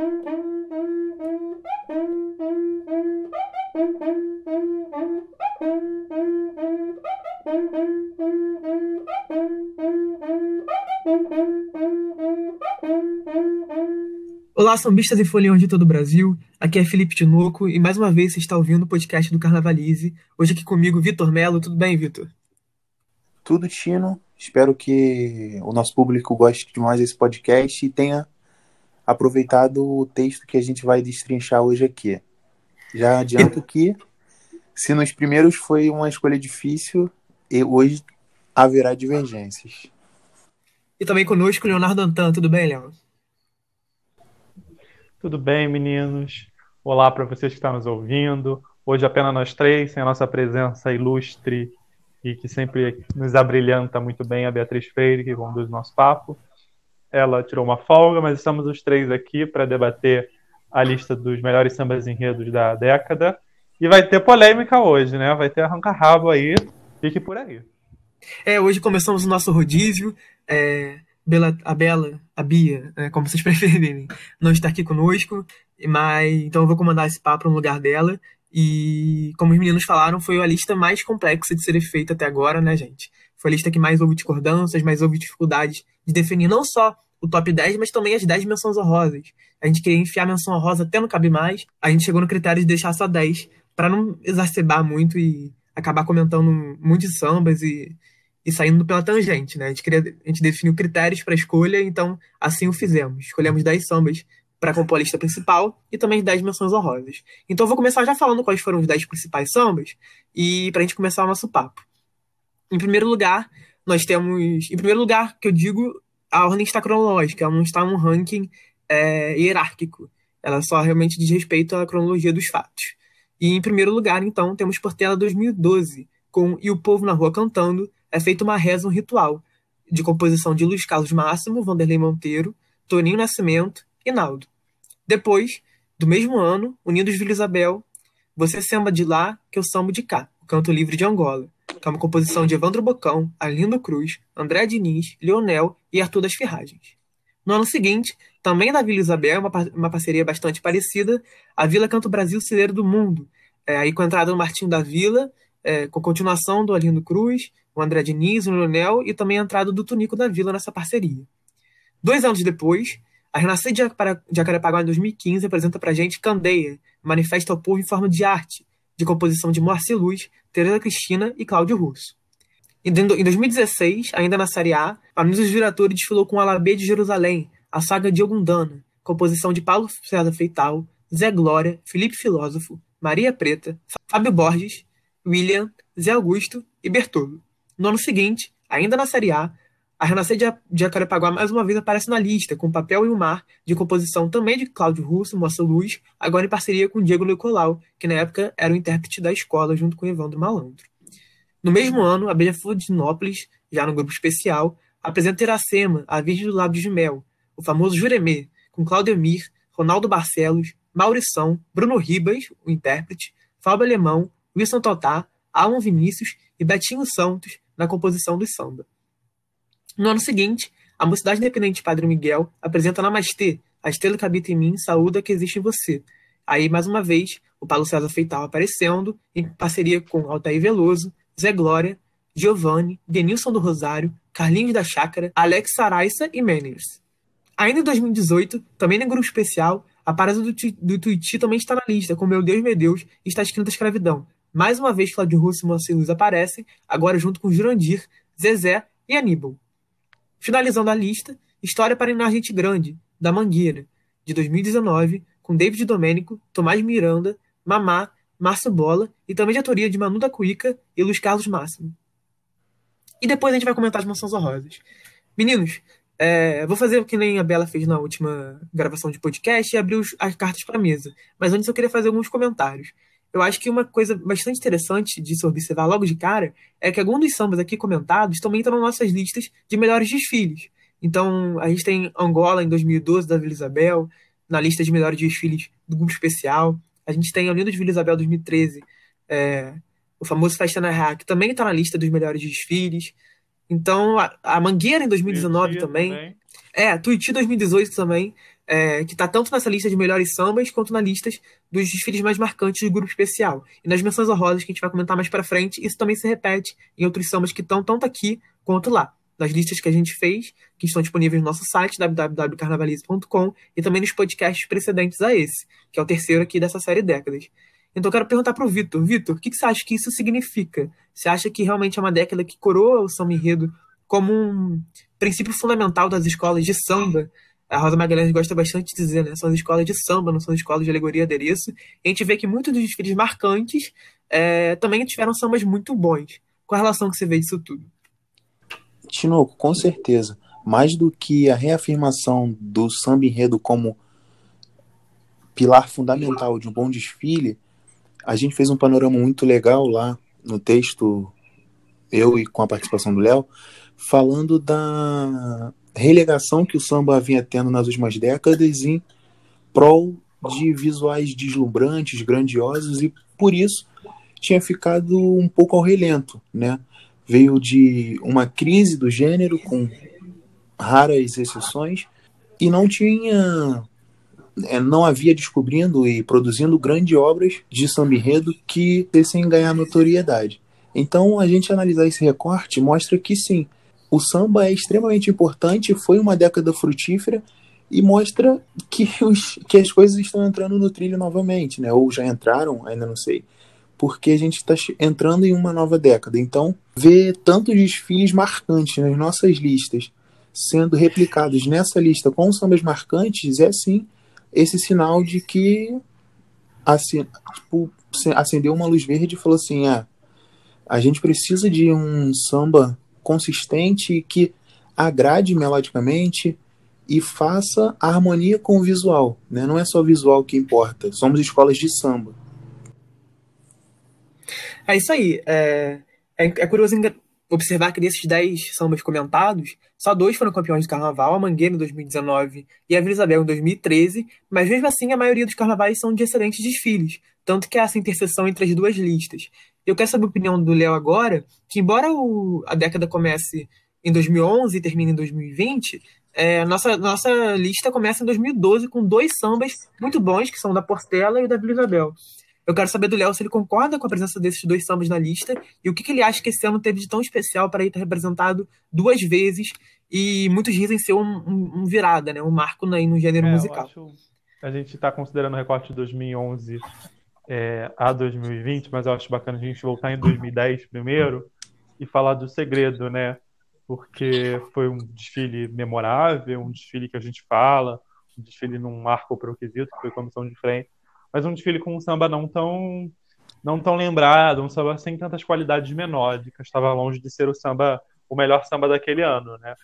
Olá, sambistas e foliões de todo o Brasil. Aqui é Felipe Tinoco e mais uma vez você está ouvindo o podcast do Carnavalize. Hoje aqui comigo, Vitor Melo. Tudo bem, Vitor? Tudo, Tino. Espero que o nosso público goste demais desse podcast e tenha aproveitado o texto que a gente vai destrinchar hoje aqui. Já adianto que, se nos primeiros foi uma escolha difícil, hoje haverá divergências. E também conosco, Leonardo Antan. Tudo bem, Léo? Tudo bem, meninos? Olá para vocês que estão nos ouvindo. Hoje apenas nós três, sem a nossa presença ilustre e que sempre nos abrilhanta muito bem, a Beatriz Freire, que conduz o nosso papo. Ela tirou uma folga, mas estamos os três aqui para debater a lista dos melhores sambas enredos da década. E vai ter polêmica hoje, né? Vai ter arranca-rabo aí. Fique por aí. É, hoje começamos o nosso rodízio. É, Bela, a Bela, a Bia, né, como vocês preferirem, não está aqui conosco, mas então eu vou comandar esse papo no lugar dela. E como os meninos falaram, foi a lista mais complexa de ser feita até agora, né, gente? Foi a lista que mais houve discordâncias, mais houve dificuldades de definir não só o top 10, mas também as 10 menções honrosas. A gente queria enfiar a menção honrosa até não cabe mais. A gente chegou no critério de deixar só 10, para não exacerbar muito e acabar comentando muitos sambas e e saindo pela tangente, né? A gente, queria, a gente definiu critérios para escolha, então assim o fizemos. Escolhemos 10 sambas para compor a lista principal e também 10 menções honrosas. Então eu vou começar já falando quais foram os 10 principais sambas e para a gente começar o nosso papo. Em primeiro lugar, nós temos. Em primeiro lugar, que eu digo, a ordem está cronológica, ela não está num ranking é, hierárquico. Ela só realmente diz respeito à cronologia dos fatos. E em primeiro lugar, então, temos Portela 2012, com E o Povo na Rua Cantando, é feita uma reza, um ritual, de composição de Luiz Carlos Máximo, Vanderlei Monteiro, Toninho Nascimento e Naldo. Depois, do mesmo ano, Unidos Vila Isabel, Você Samba de Lá, que eu samba de cá, o Canto Livre de Angola, que é uma composição de Evandro Bocão, Arlindo Cruz, André Diniz, Leonel e Arthur das Ferragens. No ano seguinte, também da Vila Isabel, uma, uma parceria bastante parecida, a Vila Canto Brasil Cileiro do Mundo, é, aí com a entrada do Martinho da Vila, é, com continuação do Arlindo Cruz, o André Diniz, o Leonel e também a entrada do Tunico da Vila nessa parceria. Dois anos depois, a Renascer de Jacarepaguá, em 2015, apresenta pra gente Candeia, manifesta ao povo em forma de arte, de composição de Moacir Luz, Tereza Cristina e Cláudio Russo. Em 2016, ainda na Série A, a Nunes Viratori desfilou com Alabê de Jerusalém, a saga de Ogundana, composição de Paulo César Feital, Zé Glória, Felipe Filósofo, Maria Preta, Fábio Borges, William, Zé Augusto e Bertolo. No ano seguinte, ainda na Série A, a Renascer de Jacarepaguá mais uma vez aparece na lista, com Papel e o Mar, de composição também de Cláudio Russo, Moça Luz, agora em parceria com Diego Lecolau, que na época era o intérprete da escola junto com Evandro Malandro. No mesmo ano, a Beija-Flor de Sinópolis, já no grupo especial, apresenta Iracema, a Virgem do Lábio de Mel, o famoso Juremê, com Cláudio Emir, Ronaldo Barcelos, Maurição, Bruno Ribas, o intérprete, Fábio Alemão, Wilson Totá, Alan Vinícius e Betinho Santos, na composição do samba. No ano seguinte, a Mocidade Independente Padre Miguel apresenta Namastê, a estrela que habita em mim, saúda que existe em você. Aí, mais uma vez, o Paulo César Feital aparecendo, em parceria com Altair Veloso, Zé Glória, Giovanni, Denilson do Rosário, Carlinhos da Chácara, Alex Saraissa e Manners. Ainda em 2018, também no grupo especial, a parada do, do também está na lista, com Meu Deus, Meu Deus, está escrita escravidão, mais uma vez, Claudio Russo e Moacir Luz aparecem, agora junto com Jurandir, Zezé e Aníbal. Finalizando a lista, História para Inar Gente Grande, da Mangueira, de 2019, com David Domênico, Tomás Miranda, Mamá, Márcio Bola e também de autoria de Manu da Cuica e Luiz Carlos Máximo. E depois a gente vai comentar as mansões honrosas. Meninos, é, vou fazer o que nem a Bela fez na última gravação de podcast e abrir os, as cartas para a mesa. Mas antes eu queria fazer alguns comentários eu acho que uma coisa bastante interessante de se observar logo de cara é que alguns dos sambas aqui comentados também estão nas nossas listas de melhores desfiles. Então, a gente tem Angola em 2012, da Vila Isabel, na lista de melhores desfiles do grupo especial. A gente tem Olinda de Vila Isabel 2013, é, o famoso Festa na que também está na lista dos melhores desfiles. Então, a, a Mangueira em 2019 também. também. É, Tuiuti 2018 também. É, que está tanto nessa lista de melhores sambas quanto na lista dos desfiles mais marcantes do grupo especial. E nas menções honrosas que a gente vai comentar mais para frente, isso também se repete em outros sambas que estão tanto aqui quanto lá. Das listas que a gente fez, que estão disponíveis no nosso site, www.carnavalize.com, e também nos podcasts precedentes a esse, que é o terceiro aqui dessa série Décadas. Então eu quero perguntar para o Vitor. Vitor, o que, que você acha que isso significa? Você acha que realmente é uma década que coroa o samba enredo como um princípio fundamental das escolas de samba a Rosa Magalhães gosta bastante de dizer, né? São as escolas de samba, não são as escolas de alegoria adereço. E a gente vê que muitos dos desfiles marcantes é, também tiveram sambas muito bons. Qual a relação que você vê disso tudo? Tinoco, com certeza. Mais do que a reafirmação do samba enredo como pilar fundamental de um bom desfile, a gente fez um panorama muito legal lá no texto, eu e com a participação do Léo, falando da relegação que o samba vinha tendo nas últimas décadas em prol de visuais deslumbrantes, grandiosos e por isso tinha ficado um pouco ao relento, né? Veio de uma crise do gênero com raras exceções e não tinha é, não havia descobrindo e produzindo grandes obras de samba enredo que dessem ganhar notoriedade. Então, a gente analisar esse recorte mostra que sim, o samba é extremamente importante, foi uma década frutífera e mostra que, os, que as coisas estão entrando no trilho novamente, né? Ou já entraram, ainda não sei. Porque a gente está entrando em uma nova década. Então, ver tantos desfiles marcantes nas nossas listas sendo replicados nessa lista com sambas marcantes é sim esse sinal de que tipo, acendeu uma luz verde e falou assim: ah, a gente precisa de um samba consistente e que agrade melodicamente e faça harmonia com o visual. Né? Não é só o visual que importa, somos escolas de samba. É isso aí. É, é, é curioso observar que desses 10 sambas comentados, só dois foram campeões do carnaval, a Mangueira em 2019 e a Vila Isabel em 2013, mas mesmo assim a maioria dos carnavais são de excelentes desfiles, tanto que há essa interseção entre as duas listas. Eu quero saber a opinião do Léo agora, que embora o, a década comece em 2011 e termine em 2020, é, nossa, nossa lista começa em 2012 com dois sambas muito bons, que são da Portela e da Vila Isabel. Eu quero saber do Léo se ele concorda com a presença desses dois sambas na lista e o que, que ele acha que esse ano teve de tão especial para ele estar representado duas vezes e muitos dizem ser um, um, um virada, né? um marco no, no gênero é, musical. a gente está considerando o recorte de 2011 é, a 2020, mas eu acho bacana a gente voltar em 2010 primeiro e falar do segredo, né? Porque foi um desfile memorável, um desfile que a gente fala, um desfile num marco para o quesito, que foi comissão de frente, mas um desfile com um samba não tão não tão lembrado, um samba sem tantas qualidades melódicas, estava longe de ser o samba o melhor samba daquele ano, né?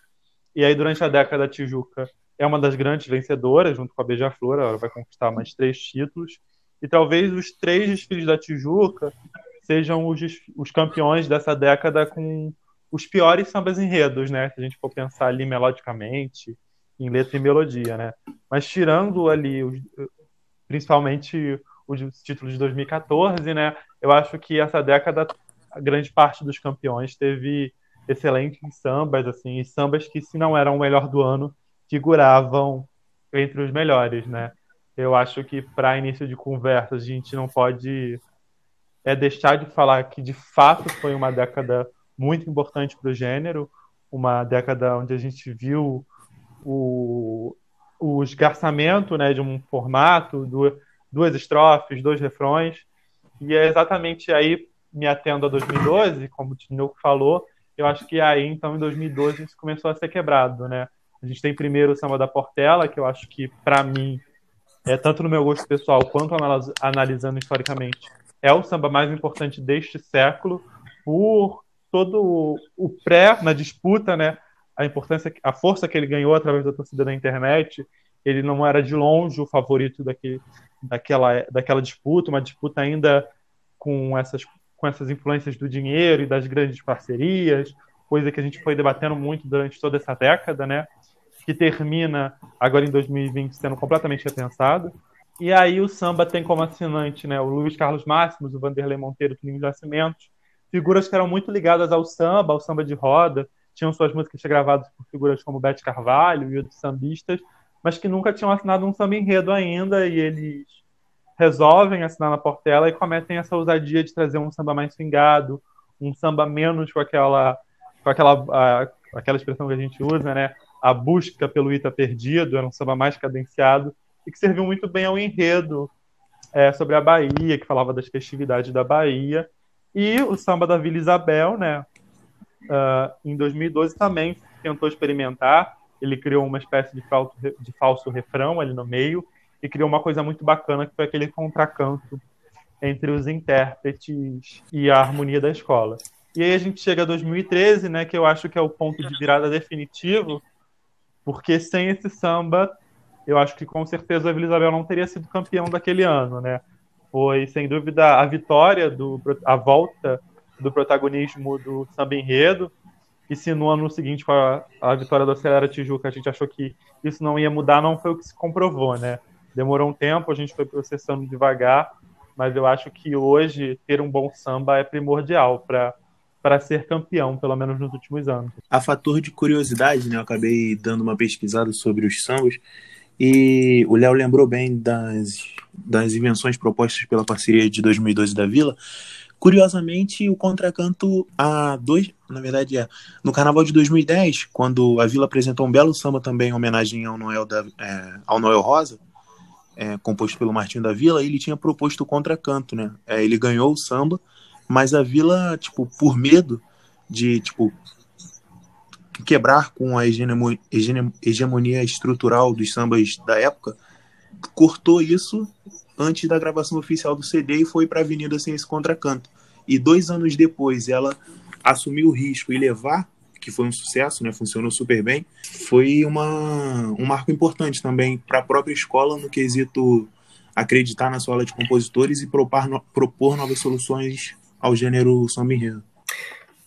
E aí durante a década Tijuca é uma das grandes vencedoras, junto com a Beija-Flor, ela vai conquistar mais três títulos e talvez os três desfiles da Tijuca sejam os, os campeões dessa década com os piores sambas enredos, né? Se a gente for pensar ali melodicamente, em letra e melodia, né? Mas tirando ali, os, principalmente os títulos de 2014, né? Eu acho que essa década, a grande parte dos campeões teve excelentes sambas, assim, sambas que, se não eram o melhor do ano, figuravam entre os melhores, né? Eu acho que para início de conversa a gente não pode é deixar de falar que de fato foi uma década muito importante para o gênero, uma década onde a gente viu o, o esgarçamento né, de um formato, duas estrofes, dois refrões, e é exatamente aí, me atendo a 2012, como o Tinoco falou, eu acho que aí, então, em 2012, isso começou a ser quebrado, né? A gente tem primeiro o Samba da Portela, que eu acho que, para mim, é, tanto no meu gosto pessoal quanto analisando historicamente, é o samba mais importante deste século por todo o pré na disputa, né? A importância, a força que ele ganhou através da torcida da internet. Ele não era de longe o favorito daquele, daquela, daquela disputa, uma disputa ainda com essas, com essas influências do dinheiro e das grandes parcerias, coisa que a gente foi debatendo muito durante toda essa década, né? que termina agora em 2020 sendo completamente repensado. E aí o samba tem como assinante né, o Luiz Carlos Máximos, o Vanderlei Monteiro, o Toninho Nascimento, figuras que eram muito ligadas ao samba, ao samba de roda, tinham suas músicas gravadas por figuras como Bete Carvalho e outros sambistas, mas que nunca tinham assinado um samba enredo ainda, e eles resolvem assinar na Portela e cometem essa ousadia de trazer um samba mais swingado, um samba menos com aquela com aquela, a, aquela expressão que a gente usa, né? A busca pelo Ita perdido, era um samba mais cadenciado e que serviu muito bem ao enredo é, sobre a Bahia, que falava das festividades da Bahia. E o samba da Vila Isabel, né? Uh, em 2012 também tentou experimentar. Ele criou uma espécie de falso, de falso refrão ali no meio e criou uma coisa muito bacana que foi aquele contracanto entre os intérpretes e a harmonia da escola. E aí a gente chega a 2013, né, que eu acho que é o ponto de virada definitivo, porque sem esse samba, eu acho que com certeza a Vila Isabel não teria sido campeão daquele ano, né? Foi sem dúvida a vitória do a volta do protagonismo do samba enredo, e se no ano seguinte com a, a vitória do Acelera Tijuca a gente achou que isso não ia mudar, não foi o que se comprovou, né? Demorou um tempo, a gente foi processando devagar, mas eu acho que hoje ter um bom samba é primordial para para ser campeão, pelo menos nos últimos anos. A fator de curiosidade, né? Eu acabei dando uma pesquisada sobre os sambas e o Léo lembrou bem das, das invenções propostas pela parceria de 2012 da Vila. Curiosamente, o contracanto há dois, na verdade é, no Carnaval de 2010, quando a Vila apresentou um belo samba também em homenagem ao Noel, da, é, ao Noel Rosa, é, composto pelo Martinho da Vila, ele tinha proposto o contracanto, né? É, ele ganhou o samba, mas a Vila, tipo, por medo de, tipo, quebrar com a hegemonia estrutural dos sambas da época, cortou isso antes da gravação oficial do CD e foi para a Avenida sem esse contracanto. E dois anos depois ela assumiu o risco e levar, que foi um sucesso, né, funcionou super bem, foi uma, um marco importante também para a própria escola no quesito acreditar na sua aula de compositores e propor, propor novas soluções ao gênero samba enredo.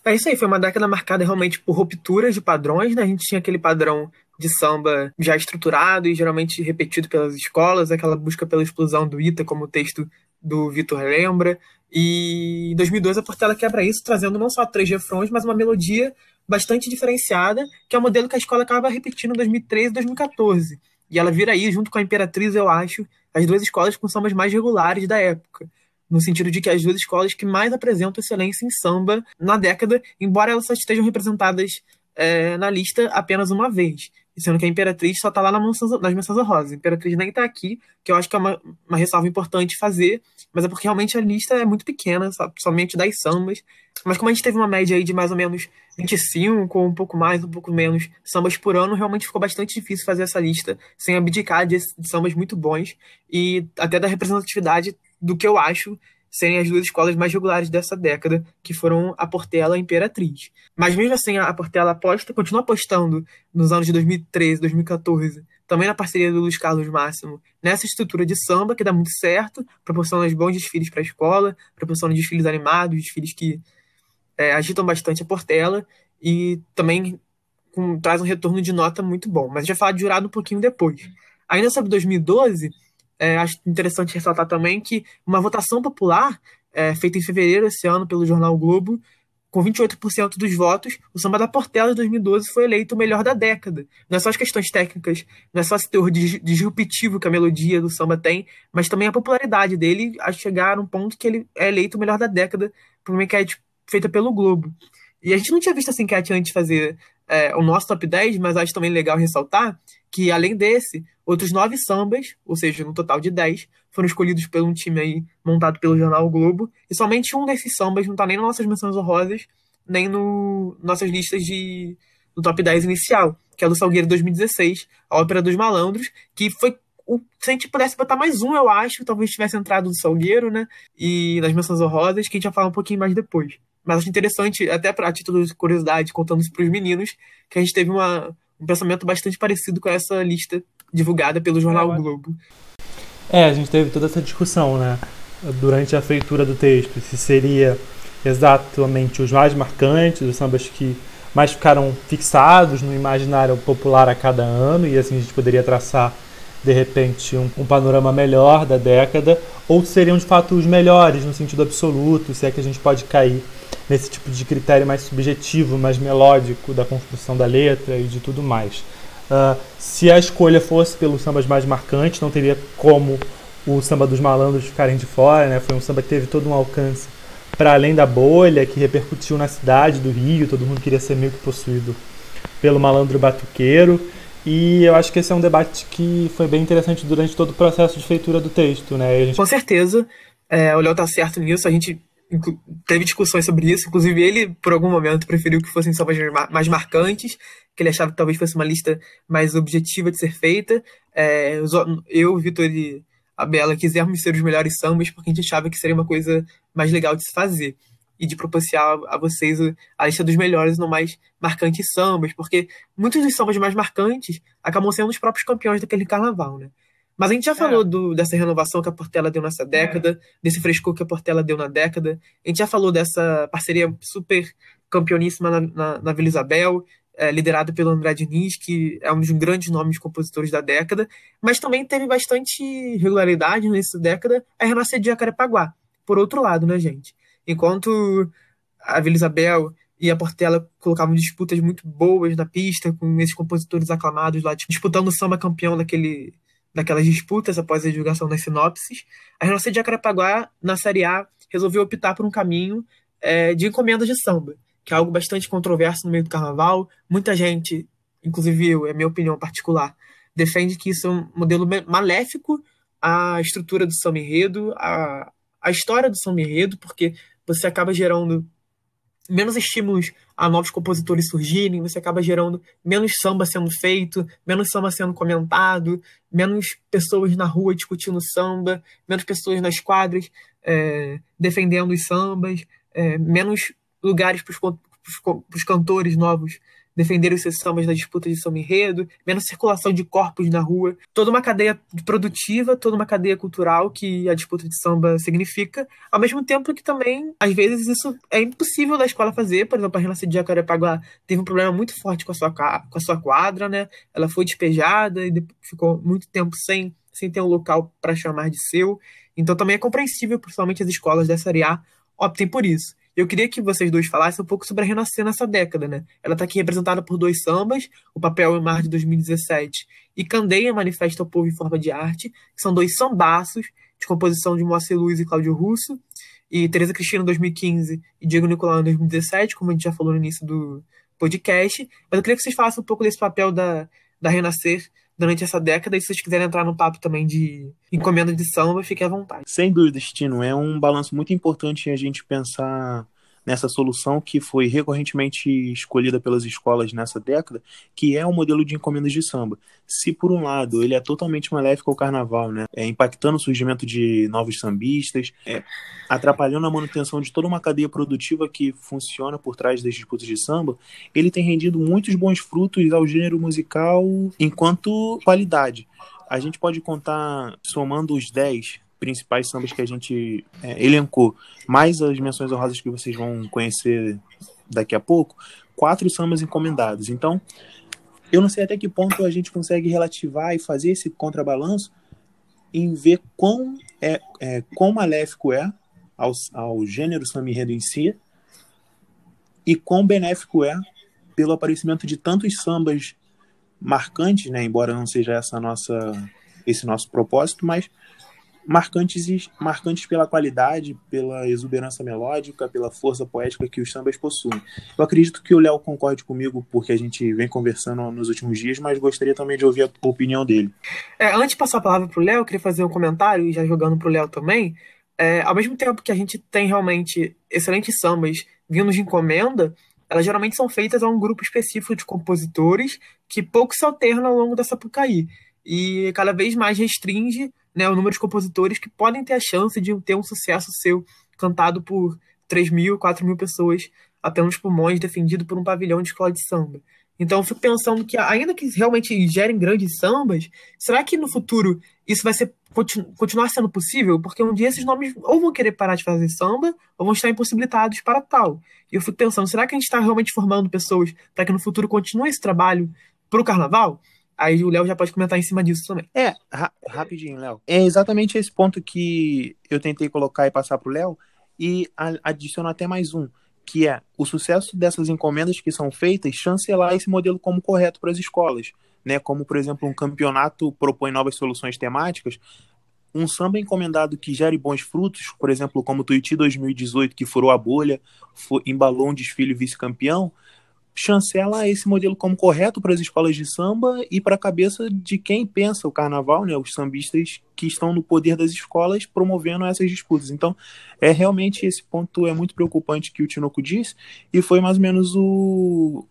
É isso aí, foi uma década marcada realmente por rupturas de padrões, né? A gente tinha aquele padrão de samba já estruturado e geralmente repetido pelas escolas, aquela busca pela explosão do Ita, como texto do Vitor lembra. E em 2002 a Portela quebra isso, trazendo não só três refrões, mas uma melodia bastante diferenciada, que é o modelo que a escola acaba repetindo em 2013 e 2014. E ela vira aí, junto com a Imperatriz, eu acho, as duas escolas com sambas mais regulares da época no sentido de que as duas escolas que mais apresentam excelência em samba na década, embora elas só estejam representadas é, na lista apenas uma vez. Sendo que a Imperatriz só está lá nas menções honrosas. A Imperatriz nem está aqui, que eu acho que é uma, uma ressalva importante fazer, mas é porque realmente a lista é muito pequena, somente 10 sambas. Mas como a gente teve uma média aí de mais ou menos 25, ou um pouco mais, um pouco menos sambas por ano, realmente ficou bastante difícil fazer essa lista sem abdicar de, de sambas muito bons e até da representatividade do que eu acho serem as duas escolas mais regulares dessa década, que foram a Portela e a Imperatriz. Mas mesmo assim, a Portela aposta, continua apostando nos anos de 2013, 2014, também na parceria do Luiz Carlos Máximo, nessa estrutura de samba que dá muito certo, proporciona bons desfiles para a escola, proporciona desfiles animados, desfiles que é, agitam bastante a Portela e também com, traz um retorno de nota muito bom. Mas vai falar de jurado um pouquinho depois. Ainda sobre 2012, é, acho interessante ressaltar também que uma votação popular é, feita em fevereiro esse ano pelo jornal Globo, com 28% dos votos, o samba da Portela de 2012 foi eleito o melhor da década. Não é só as questões técnicas, não é só esse teor disruptivo que a melodia do samba tem, mas também a popularidade dele a chegar a um ponto que ele é eleito o melhor da década por uma enquete feita pelo Globo. E a gente não tinha visto essa enquete antes fazer é, o nosso top 10, mas acho também legal ressaltar que, além desse, outros nove sambas, ou seja, no total de dez, foram escolhidos por um time aí montado pelo jornal o Globo, e somente um desses sambas não está nem nas nossas menções honrosas, nem no nossas listas de do top 10 inicial, que é do Salgueiro 2016, a Ópera dos Malandros, que foi o, se a gente pudesse botar mais um, eu acho, talvez tivesse entrado do Salgueiro, né? E nas menções honrosas, que a gente vai falar um pouquinho mais depois. Mas acho interessante, até para título de curiosidade, contando isso para os meninos, que a gente teve uma, um pensamento bastante parecido com essa lista divulgada pelo jornal Globo. É, a gente teve toda essa discussão, né? Durante a feitura do texto, se seria exatamente os mais marcantes, os sambas que mais ficaram fixados no imaginário popular a cada ano, e assim a gente poderia traçar de repente um, um, panorama melhor da década, ou seriam de fato os melhores no sentido absoluto, se é que a gente pode cair nesse tipo de critério mais subjetivo, mais melódico da construção da letra e de tudo mais. Uh, se a escolha fosse pelos sambas mais marcantes, não teria como o samba dos malandros ficarem de fora, né? Foi um samba que teve todo um alcance para além da bolha, que repercutiu na cidade do Rio, todo mundo queria ser meio que possuído pelo malandro batuqueiro. E eu acho que esse é um debate que foi bem interessante durante todo o processo de feitura do texto, né? Gente... Com certeza, é, o Léo tá certo nisso, a gente teve discussões sobre isso, inclusive ele, por algum momento, preferiu que fossem sambas mais marcantes, que ele achava que talvez fosse uma lista mais objetiva de ser feita. É, eu, Vitor e a Bela quisemos ser os melhores sambas porque a gente achava que seria uma coisa mais legal de se fazer e de propiciar a vocês a lista dos melhores não mais marcantes sambas, porque muitos dos sambas mais marcantes acabam sendo os próprios campeões daquele carnaval, né? Mas a gente já é. falou do, dessa renovação que a Portela deu nessa década, é. desse frescor que a Portela deu na década. A gente já falou dessa parceria super campeoníssima na, na, na Vila Isabel, é, liderado pelo André Diniz, que é um dos grandes nomes de compositores da década, mas também teve bastante regularidade nessa década a Renascer de Jacarepaguá. Por outro lado, né, gente? Enquanto a Vila Isabel e a Portela colocavam disputas muito boas na pista, com esses compositores aclamados lá, tipo, disputando o samba campeão daquele, daquelas disputas após a divulgação das sinopses, a Renascer de Jacarepaguá, na Série A, resolveu optar por um caminho é, de encomendas de samba que é algo bastante controverso no meio do carnaval. Muita gente, inclusive eu, é minha opinião particular, defende que isso é um modelo maléfico à estrutura do samba enredo, à, à história do samba enredo, porque você acaba gerando menos estímulos a novos compositores surgirem, você acaba gerando menos samba sendo feito, menos samba sendo comentado, menos pessoas na rua discutindo samba, menos pessoas nas quadras é, defendendo os sambas, é, menos lugares para os cantores novos defenderem os seus sambas na disputa de samba enredo, menos circulação de corpos na rua, toda uma cadeia produtiva, toda uma cadeia cultural que a disputa de samba significa, ao mesmo tempo que também, às vezes, isso é impossível da escola fazer, por exemplo, a Renascer de Jacarepaguá teve um problema muito forte com a sua, com a sua quadra, né, ela foi despejada e ficou muito tempo sem, sem ter um local para chamar de seu, então também é compreensível, principalmente as escolas dessa área optem por isso. Eu queria que vocês dois falassem um pouco sobre a Renascer nessa década, né? Ela está aqui representada por dois sambas, O Papel e Mar de 2017 e Candeia Manifesta ao Povo em Forma de Arte, que são dois sambaços de composição de Moacir Luiz e Cláudio Russo, e Tereza Cristina em 2015 e Diego Nicolau em 2017, como a gente já falou no início do podcast. Mas eu queria que vocês falassem um pouco desse papel da, da Renascer durante essa década. E se vocês quiserem entrar no papo também de encomenda de samba, fiquem à vontade. Sem dúvida, Tino. É um balanço muito importante a gente pensar nessa solução que foi recorrentemente escolhida pelas escolas nessa década, que é o modelo de encomendas de samba. Se por um lado ele é totalmente maléfico ao carnaval, né, é, impactando o surgimento de novos sambistas, é, atrapalhando a manutenção de toda uma cadeia produtiva que funciona por trás das disputas de samba, ele tem rendido muitos bons frutos ao gênero musical enquanto qualidade. A gente pode contar, somando os 10 principais sambas que a gente é, elencou, mais as menções honrosas que vocês vão conhecer daqui a pouco, quatro sambas encomendados. Então, eu não sei até que ponto a gente consegue relativar e fazer esse contrabalanço em ver quão, é, é, quão maléfico é ao, ao gênero samba enredo em si e quão benéfico é pelo aparecimento de tantos sambas marcantes, né, embora não seja essa nossa esse nosso propósito, mas marcantes, marcantes pela qualidade, pela exuberância melódica, pela força poética que os sambas possuem. Eu acredito que o Léo concorde comigo, porque a gente vem conversando nos últimos dias, mas gostaria também de ouvir a opinião dele. É, antes de passar a palavra para o Léo, eu queria fazer um comentário, e já jogando para o Léo também. É, ao mesmo tempo que a gente tem realmente excelentes sambas vindos de encomenda, elas geralmente são feitas a um grupo específico de compositores que pouco se alternam ao longo da Sapucaí. E cada vez mais restringe né, o número de compositores que podem ter a chance de ter um sucesso seu cantado por 3 mil, 4 mil pessoas apenas pulmões, defendido por um pavilhão de escola de samba. Então eu fico pensando que, ainda que realmente gerem grandes sambas, será que no futuro isso vai ser continu, continuar sendo possível? Porque um dia esses nomes ou vão querer parar de fazer samba, ou vão estar impossibilitados para tal. E eu fico pensando, será que a gente está realmente formando pessoas para que no futuro continue esse trabalho para o carnaval? Aí o Léo já pode comentar em cima disso também. É, ra rapidinho, Léo. É exatamente esse ponto que eu tentei colocar e passar pro Léo, e adiciono até mais um, que é o sucesso dessas encomendas que são feitas chancelar esse modelo como correto para as escolas. né, como por exemplo um campeonato propõe novas soluções temáticas, um samba encomendado que gere bons frutos, por exemplo, como o Tuiuti 2018, que furou a bolha, foi, embalou um desfile vice-campeão, chancela esse modelo como correto para as escolas de samba e para a cabeça de quem pensa o carnaval, né, os sambistas que estão no poder das escolas promovendo essas disputas. Então, é realmente esse ponto é muito preocupante que o Tinoco disse e foi mais ou menos o,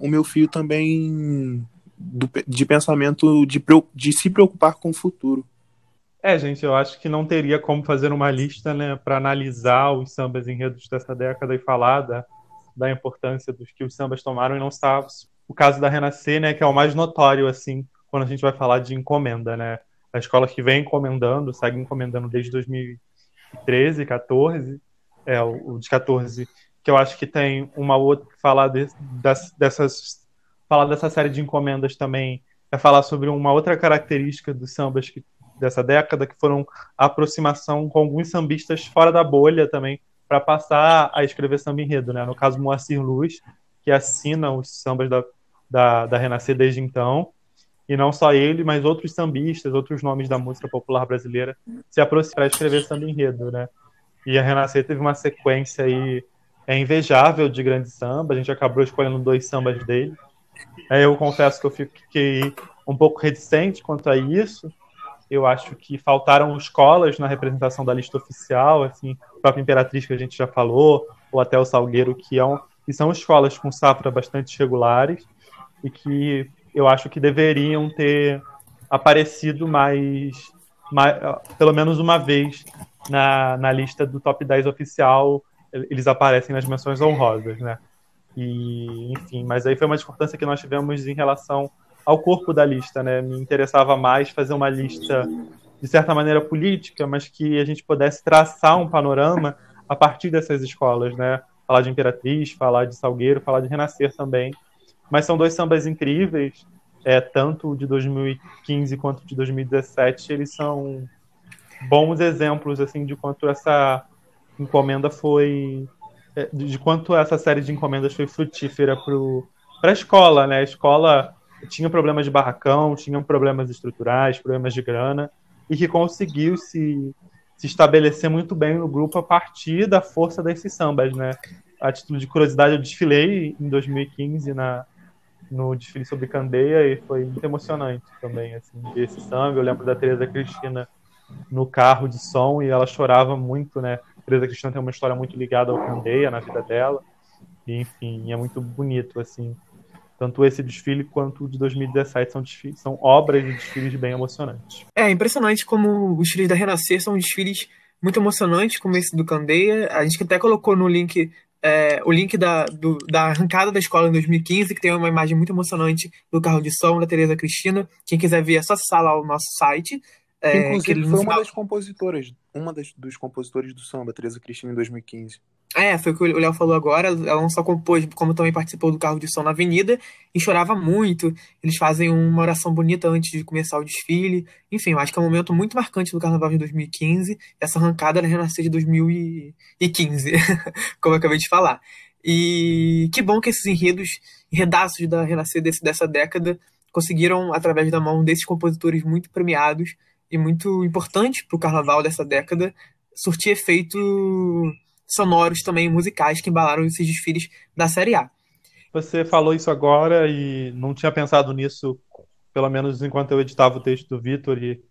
o meu fio também do, de pensamento de, de se preocupar com o futuro. É, gente, eu acho que não teria como fazer uma lista, né, para analisar os sambas enredos dessa década e falar da, da importância dos que os sambas tomaram e não está o caso da Renascer, né, que é o mais notório, assim, quando a gente vai falar de encomenda, né? A escola que vem encomendando, segue encomendando desde 2013, 14, é, o, o de 14, que eu acho que tem uma outra, falar de, das, dessas, falar dessa série de encomendas também, é falar sobre uma outra característica dos sambas que, dessa década, que foram a aproximação com alguns sambistas fora da bolha também, para passar a escrever samba enredo, né? No caso, Moacir Luz, que assina os sambas da, da, da Renascer desde então, e não só ele, mas outros sambistas, outros nomes da música popular brasileira se aproximaram para escrever samba enredo, né? E a Renascer teve uma sequência aí é invejável de grande samba, a gente acabou escolhendo dois sambas dele. Aí eu confesso que eu fiquei um pouco reticente quanto a isso, eu acho que faltaram escolas na representação da lista oficial, assim, a própria Imperatriz que a gente já falou, ou até o Salgueiro, que, é um, que são escolas com safra bastante regulares e que eu acho que deveriam ter aparecido mais, mais pelo menos uma vez na, na lista do top 10 oficial, eles aparecem nas menções honrosas, né? E, enfim, mas aí foi uma discordância que nós tivemos em relação ao corpo da lista, né? Me interessava mais fazer uma lista de certa maneira política, mas que a gente pudesse traçar um panorama a partir dessas escolas, né? Falar de Imperatriz, falar de Salgueiro, falar de Renascer também. Mas são dois sambas incríveis, é, tanto de 2015 quanto de 2017, eles são bons exemplos assim de quanto essa encomenda foi é, de quanto essa série de encomendas foi frutífera para a escola, né? A escola tinha problemas de barracão, tinha problemas estruturais, problemas de grana, e que conseguiu se, se estabelecer muito bem no grupo a partir da força desses sambas, né? A título de curiosidade, eu desfilei em 2015 na, no desfile sobre Candeia e foi muito emocionante também, assim, esse samba. Eu lembro da Teresa Cristina no carro de som e ela chorava muito, né? A Teresa Cristina tem uma história muito ligada ao Candeia na vida dela. E, enfim, é muito bonito, assim, tanto esse desfile quanto o de 2017 são, desfiles, são obras de desfiles bem emocionantes. É impressionante como os desfiles da Renascer são desfiles muito emocionantes, como esse do Candeia. A gente até colocou no link é, o link da, do, da arrancada da escola em 2015, que tem uma imagem muito emocionante do carro de som da Tereza Cristina. Quem quiser ver é só acessar lá o nosso site. É, Inclusive, foi uma das compositoras, uma das, dos compositores do samba, Tereza Cristina, em 2015. É, foi o que o Léo falou agora. Ela não só compôs, como também participou do carro de som na avenida e chorava muito. Eles fazem uma oração bonita antes de começar o desfile. Enfim, eu acho que é um momento muito marcante do carnaval de 2015. Essa arrancada era renascer de 2015, como eu acabei de falar. E que bom que esses enredos, enredaços da renascer desse, dessa década, conseguiram, através da mão desses compositores muito premiados e muito importantes para o carnaval dessa década, surtir efeito sonoros também musicais que embalaram esses desfiles da Série A. Você falou isso agora e não tinha pensado nisso, pelo menos enquanto eu editava o texto do Vitor e,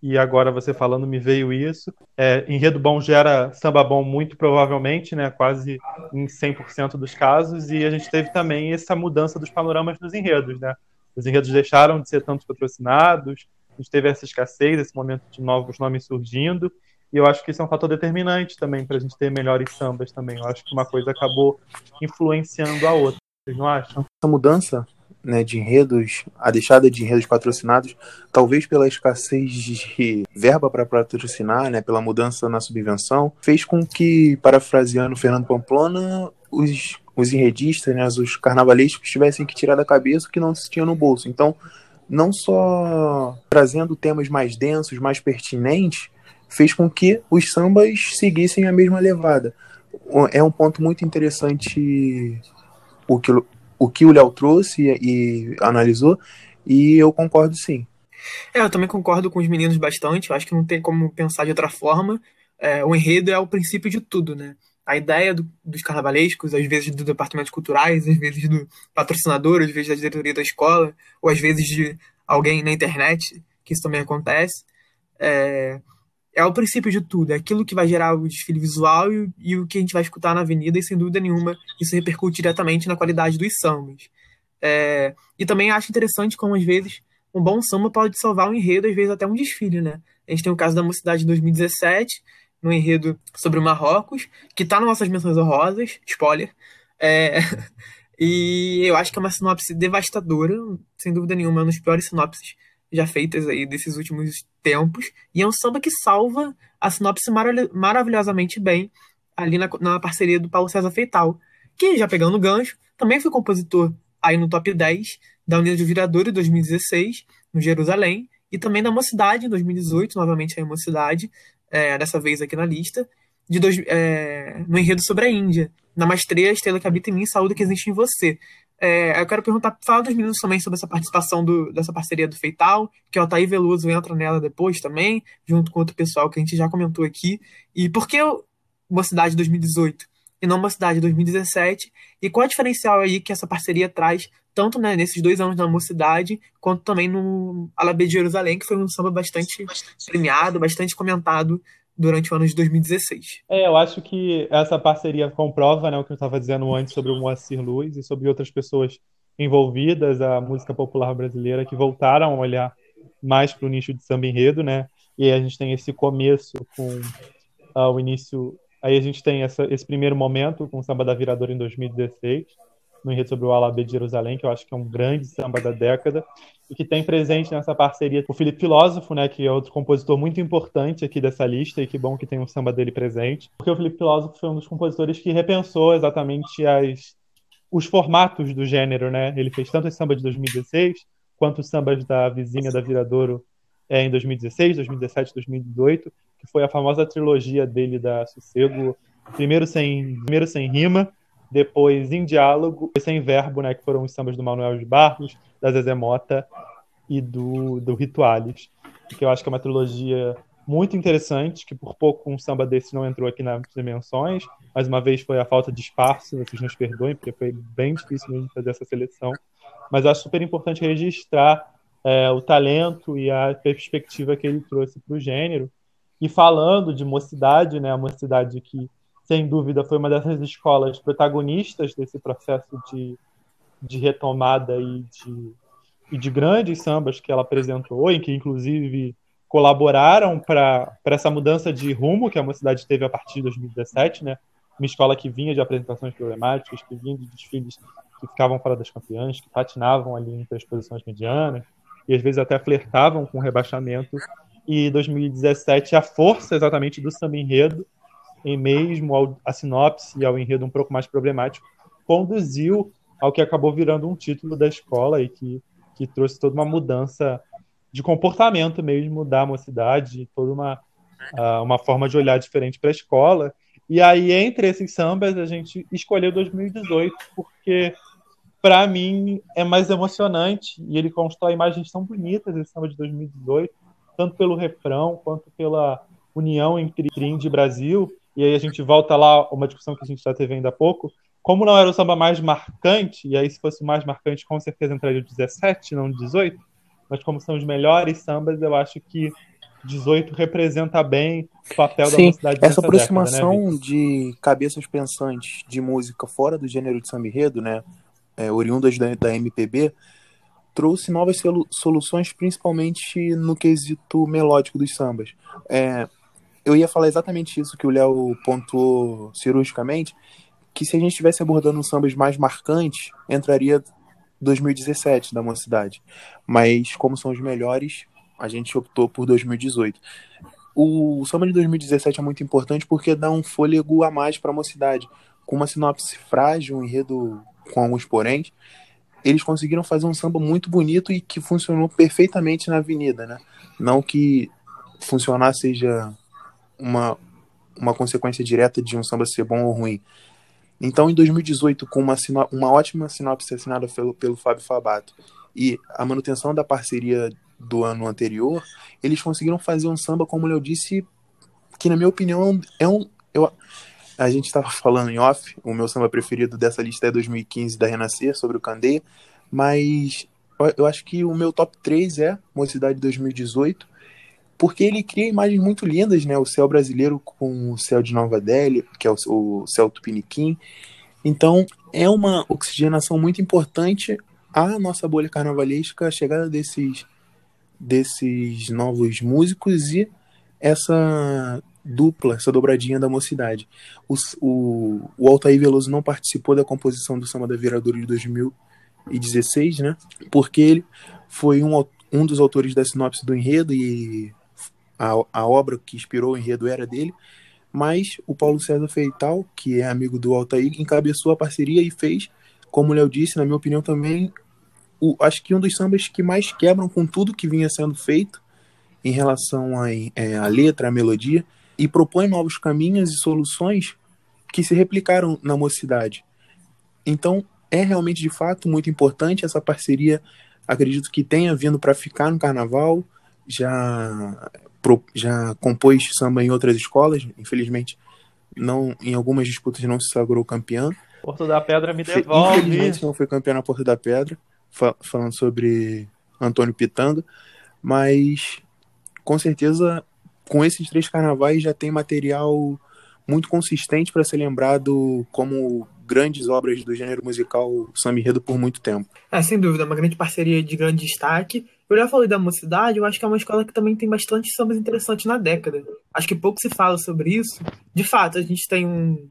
e agora você falando me veio isso. É, enredo bom gera samba bom muito provavelmente, né, quase em 100% dos casos, e a gente teve também essa mudança dos panoramas dos enredos, né? Os enredos deixaram de ser tantos patrocinados, a gente teve essa escassez, esse momento de novos nomes surgindo, e eu acho que isso é um fator determinante também para a gente ter melhores sambas também. Eu acho que uma coisa acabou influenciando a outra. Vocês não acham? Essa mudança né, de enredos, a deixada de enredos patrocinados, talvez pela escassez de verba para patrocinar, né, pela mudança na subvenção, fez com que, parafraseando Fernando Pamplona, os, os enredistas, né, os carnavalescos tivessem que tirar da cabeça o que não se tinha no bolso. Então, não só trazendo temas mais densos, mais pertinentes, fez com que os sambas seguissem a mesma levada. É um ponto muito interessante o que o, que o Léo trouxe e, e analisou, E eu concordo sim. É, eu também concordo com os meninos bastante. Eu acho que não tem como pensar de outra forma. É, o enredo é o princípio de tudo, né? A ideia do, dos carnavalescos, às vezes do departamento culturais, às vezes do patrocinador, às vezes da diretoria da escola, ou às vezes de alguém na internet, que isso também acontece. É, é o princípio de tudo, é aquilo que vai gerar o desfile visual e, e, o que a gente vai escutar na avenida, e sem dúvida nenhuma isso repercute diretamente na qualidade dos sambas. É, e também acho interessante como, às vezes, um bom samba pode salvar um enredo, às vezes até um desfile, né? A gente tem o caso da Mocidade de 2017, no enredo sobre o Marrocos, que está nas nossas menções honrosas, spoiler. É, e eu acho que é uma sinopse devastadora, sem dúvida nenhuma, é uma das piores sinopses já feitas aí desses últimos tempos. E é um samba que salva a sinopse maravilhosamente bem ali na, na parceria do Paulo César Feital, que, já pegando o gancho, também foi compositor aí no top 10 da União de Virador em 2016, no Jerusalém, e também da Mocidade em 2018, novamente aí Mocidade, é, dessa vez aqui na lista, de dois, é, no enredo sobre a Índia, na Mastreia, Estrela que habita em mim, Saúde que existe em você. É, eu quero perguntar, fala dos meninos também sobre essa participação do, dessa parceria do Feital, que o Altair Veloso entra nela depois também, junto com outro pessoal que a gente já comentou aqui. E por que Mocidade 2018 e não Mocidade 2017? E qual é o diferencial aí que essa parceria traz, tanto né, nesses dois anos da Mocidade, quanto também no Alabê de Jerusalém, que foi um samba bastante premiado, bastante comentado durante o ano de 2016. É, eu acho que essa parceria comprova né, o que eu estava dizendo antes sobre o Moacir Luz e sobre outras pessoas envolvidas à música popular brasileira que voltaram a olhar mais para o nicho de samba enredo, né? E aí a gente tem esse começo com uh, o início. Aí a gente tem essa, esse primeiro momento com o samba da Viradora em 2016 no enredo sobre o Alabê de Jerusalém, que eu acho que é um grande samba da década, e que tem presente nessa parceria o Felipe Filósofo, né, que é outro compositor muito importante aqui dessa lista, e que bom que tem um samba dele presente, porque o Felipe Filósofo foi um dos compositores que repensou exatamente as, os formatos do gênero, né? Ele fez tanto esse samba de 2016, quanto os sambas da vizinha da Viradouro é, em 2016, 2017, 2018, que foi a famosa trilogia dele da Sossego, primeiro sem, primeiro sem rima, depois em diálogo, sem verbo, né, que foram os sambas do Manuel de Barros, da Zezé Mota e do, do Rituales, que eu acho que é uma trilogia muito interessante, que por pouco um samba desse não entrou aqui nas dimensões, mais uma vez foi a falta de espaço, vocês nos perdoem, porque foi bem difícil mesmo fazer essa seleção, mas acho super importante registrar é, o talento e a perspectiva que ele trouxe para o gênero, e falando de mocidade, né, a mocidade que sem dúvida, foi uma dessas escolas protagonistas desse processo de, de retomada e de, e de grandes sambas que ela apresentou, em que, inclusive, colaboraram para essa mudança de rumo que a mocidade teve a partir de 2017, né? Uma escola que vinha de apresentações problemáticas, que vinha de desfiles que ficavam fora das campeãs, que patinavam ali entre as posições medianas, e às vezes até flertavam com o rebaixamento. E 2017, a força exatamente do samba enredo em mesmo ao, a sinopse e ao enredo um pouco mais problemático, conduziu ao que acabou virando um título da escola e que, que trouxe toda uma mudança de comportamento mesmo da mocidade, toda uma, uma forma de olhar diferente para a escola. E aí, entre esses sambas, a gente escolheu 2018, porque para mim é mais emocionante e ele constrói imagens tão bonitas esse samba de 2018, tanto pelo refrão quanto pela união entre Indie e Brasil e aí a gente volta lá, uma discussão que a gente já teve ainda há pouco, como não era o samba mais marcante, e aí se fosse o mais marcante, com certeza entraria o 17, não o 18, mas como são os melhores sambas, eu acho que 18 representa bem o papel Sim, da mocidade essa aproximação década, né, de cabeças pensantes de música fora do gênero de samba enredo, né, é, oriundas da, da MPB, trouxe novas soluções, principalmente no quesito melódico dos sambas. É, eu ia falar exatamente isso que o Léo pontuou cirurgicamente, que se a gente estivesse abordando um sambas mais marcantes, entraria 2017 da mocidade. Mas como são os melhores, a gente optou por 2018. O samba de 2017 é muito importante porque dá um fôlego a mais para a mocidade. Com uma sinopse frágil, um enredo com alguns poréns, eles conseguiram fazer um samba muito bonito e que funcionou perfeitamente na avenida, né? Não que funcionar seja uma, uma consequência direta de um samba ser bom ou ruim. Então, em 2018, com uma, uma ótima sinopse assinada pelo, pelo Fábio Fabato e a manutenção da parceria do ano anterior, eles conseguiram fazer um samba, como eu disse, que na minha opinião é um. Eu, a gente estava falando em off, o meu samba preferido dessa lista é 2015 da Renascer, sobre o Candeia, mas eu acho que o meu top 3 é Mocidade 2018, porque ele cria imagens muito lindas, né? O céu brasileiro com o céu de Nova Delhi, que é o, o céu tupiniquim. Então, é uma oxigenação muito importante à nossa bolha carnavalesca, a chegada desses, desses novos músicos e essa dupla, essa dobradinha da mocidade. O, o, o Altair Veloso não participou da composição do Samba da Viradora de 2016, né? Porque ele foi um, um dos autores da sinopse do enredo e a, a obra que inspirou o enredo era dele, mas o Paulo César Feital, que é amigo do Altair, encabeçou a parceria e fez, como o Léo disse, na minha opinião também, o, acho que um dos sambas que mais quebram com tudo que vinha sendo feito em relação à é, a letra, a melodia, e propõe novos caminhos e soluções que se replicaram na mocidade. Então, é realmente de fato muito importante essa parceria. Acredito que tenha vindo para ficar no carnaval. Já já compôs samba em outras escolas, infelizmente não em algumas disputas não se sagrou campeão. Porto da Pedra me devolve. Infelizmente não foi campeão na Porto da Pedra, fa falando sobre Antônio Pitanga, mas com certeza com esses três carnavais já tem material muito consistente para ser lembrado como grandes obras do gênero musical samba enredo por muito tempo. É, sem dúvida, uma grande parceria de grande destaque. Eu já falei da Mocidade, eu acho que é uma escola que também tem bastante sambas interessantes na década. Acho que pouco se fala sobre isso. De fato, a gente tem um,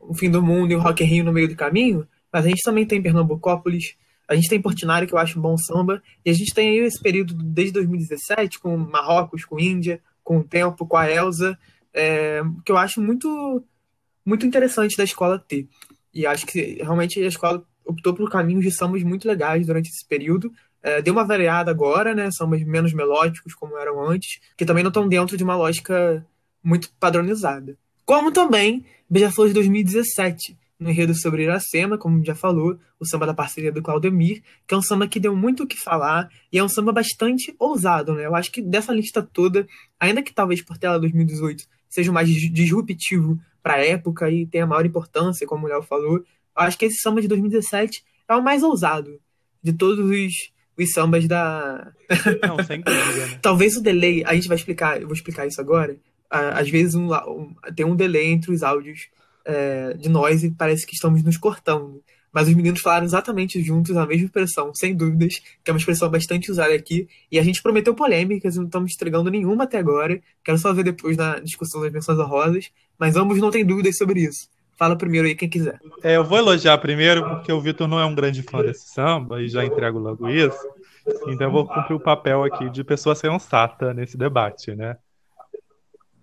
um fim do mundo e o Rock in Rio no meio do caminho, mas a gente também tem Pernambucópolis, a gente tem Portinari, que eu acho um bom samba, e a gente tem aí esse período desde 2017, com Marrocos, com Índia, com o Tempo, com a Elsa, é, que eu acho muito, muito interessante da escola ter. E acho que realmente a escola optou por caminhos de sambas muito legais durante esse período. É, deu uma variada agora, né? Sambas menos melódicos, como eram antes, que também não estão dentro de uma lógica muito padronizada. Como também Beija-Flor de 2017, no enredo sobre Iracema, como já falou, o samba da parceria do Claudemir, que é um samba que deu muito o que falar e é um samba bastante ousado, né? Eu acho que dessa lista toda, ainda que talvez por tela 2018 seja o mais disruptivo para a época e tenha maior importância, como o Léo falou. Acho que esse samba de 2017 é o mais ousado de todos os, os sambas da. Não, sem dúvida. Né? Talvez o delay, a gente vai explicar, eu vou explicar isso agora. Às vezes um, um, tem um delay entre os áudios é, de nós e parece que estamos nos cortando. Mas os meninos falaram exatamente juntos a mesma expressão, sem dúvidas, que é uma expressão bastante usada aqui. E a gente prometeu polêmicas, não estamos entregando nenhuma até agora. Quero só ver depois na discussão das menções honrosas. Mas ambos não têm dúvidas sobre isso. Fala primeiro aí quem quiser. É, eu vou elogiar primeiro, porque o Vitor não é um grande fã desse samba, e já entrego logo isso. Então eu vou cumprir o papel aqui de pessoa sensata nesse debate, né?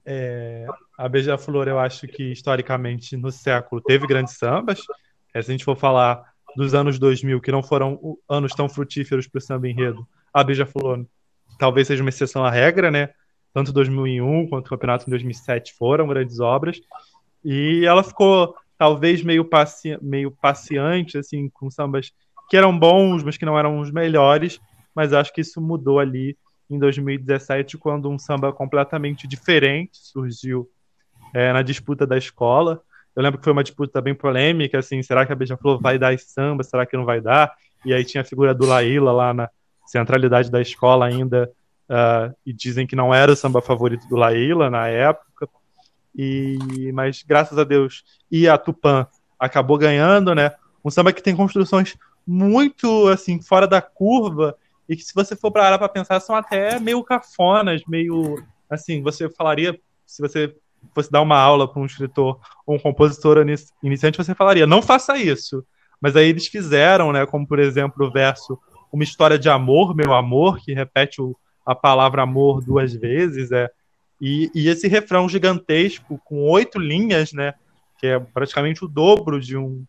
É, a Beija-Flor, eu acho que historicamente no século teve grandes sambas, é, se a gente for falar dos anos 2000, que não foram anos tão frutíferos para o samba enredo, a Beija-Flor talvez seja uma exceção à regra, né? Tanto 2001 quanto o campeonato em 2007 foram grandes obras. E ela ficou talvez meio, paci meio paciante, assim, com sambas que eram bons, mas que não eram os melhores. Mas acho que isso mudou ali em 2017, quando um samba completamente diferente surgiu é, na disputa da escola. Eu lembro que foi uma disputa bem polêmica, assim, será que a Beija-Flor vai dar esse samba, será que não vai dar? E aí tinha a figura do Laíla lá na centralidade da escola ainda, uh, e dizem que não era o samba favorito do Laíla na época, e mas graças a Deus, e a Tupã acabou ganhando, né? Um samba que tem construções muito, assim, fora da curva, e que se você for parar para pensar, são até meio cafonas, meio, assim, você falaria, se você fosse dar uma aula para um escritor ou um compositor iniciante, você falaria, não faça isso. Mas aí eles fizeram, né? Como por exemplo o verso Uma história de amor, meu amor, que repete o, a palavra amor duas vezes, é. E, e esse refrão gigantesco, com oito linhas, né? Que é praticamente o dobro de, um,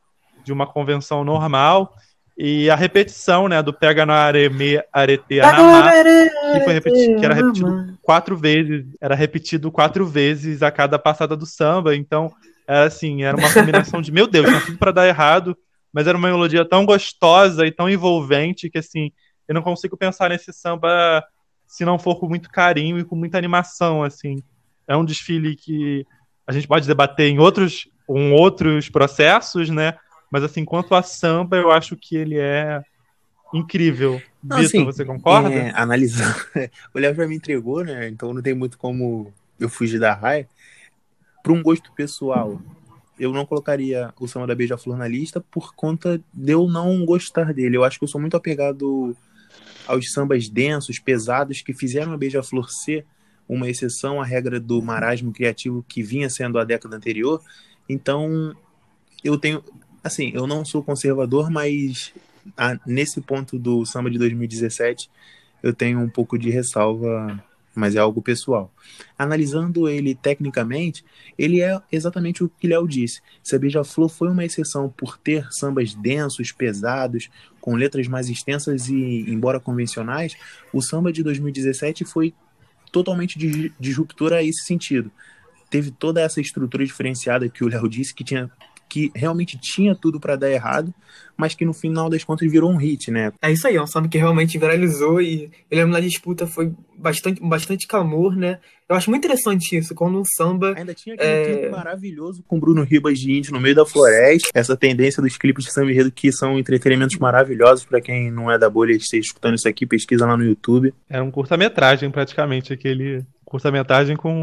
de uma convenção normal. E a repetição, né, do pega na areme, arete, anamá, que, foi repetido, que era repetido quatro vezes, era repetido quatro vezes a cada passada do samba, então, era assim, era uma combinação de, meu Deus, tinha tudo para dar errado, mas era uma melodia tão gostosa e tão envolvente que, assim, eu não consigo pensar nesse samba se não for com muito carinho e com muita animação, assim. É um desfile que a gente pode debater em outros, em outros processos, né? Mas assim, quanto a samba, eu acho que ele é incrível. Não, Vitor, assim, você concorda? É, analisando. o Léo já me entregou, né? Então não tem muito como eu fugir da raia. Para um gosto pessoal, eu não colocaria o samba da Beija-Flor na lista por conta de eu não gostar dele. Eu acho que eu sou muito apegado aos sambas densos, pesados, que fizeram a Beija-Flor ser uma exceção à regra do marasmo criativo que vinha sendo a década anterior. Então, eu tenho. Assim, eu não sou conservador, mas a, nesse ponto do samba de 2017, eu tenho um pouco de ressalva mas é algo pessoal. Analisando ele tecnicamente, ele é exatamente o que Léo disse. Se a Beija-Flor foi uma exceção por ter sambas densos, pesados, com letras mais extensas e, embora convencionais, o samba de 2017 foi totalmente disruptor a esse sentido. Teve toda essa estrutura diferenciada que o Léo disse, que tinha que realmente tinha tudo para dar errado, mas que no final das contas virou um hit, né? É isso aí, é um samba que realmente viralizou e eu lembro na disputa foi bastante, bastante clamor, né? Eu acho muito interessante isso, quando um samba. Ainda tinha aquele é... clipe maravilhoso com Bruno Ribas de Índio no meio da floresta. Essa tendência dos clipes de samba enredo que são entretenimentos maravilhosos para quem não é da bolha e esteja escutando isso aqui, pesquisa lá no YouTube. Era um curta-metragem praticamente aquele curta-metragem com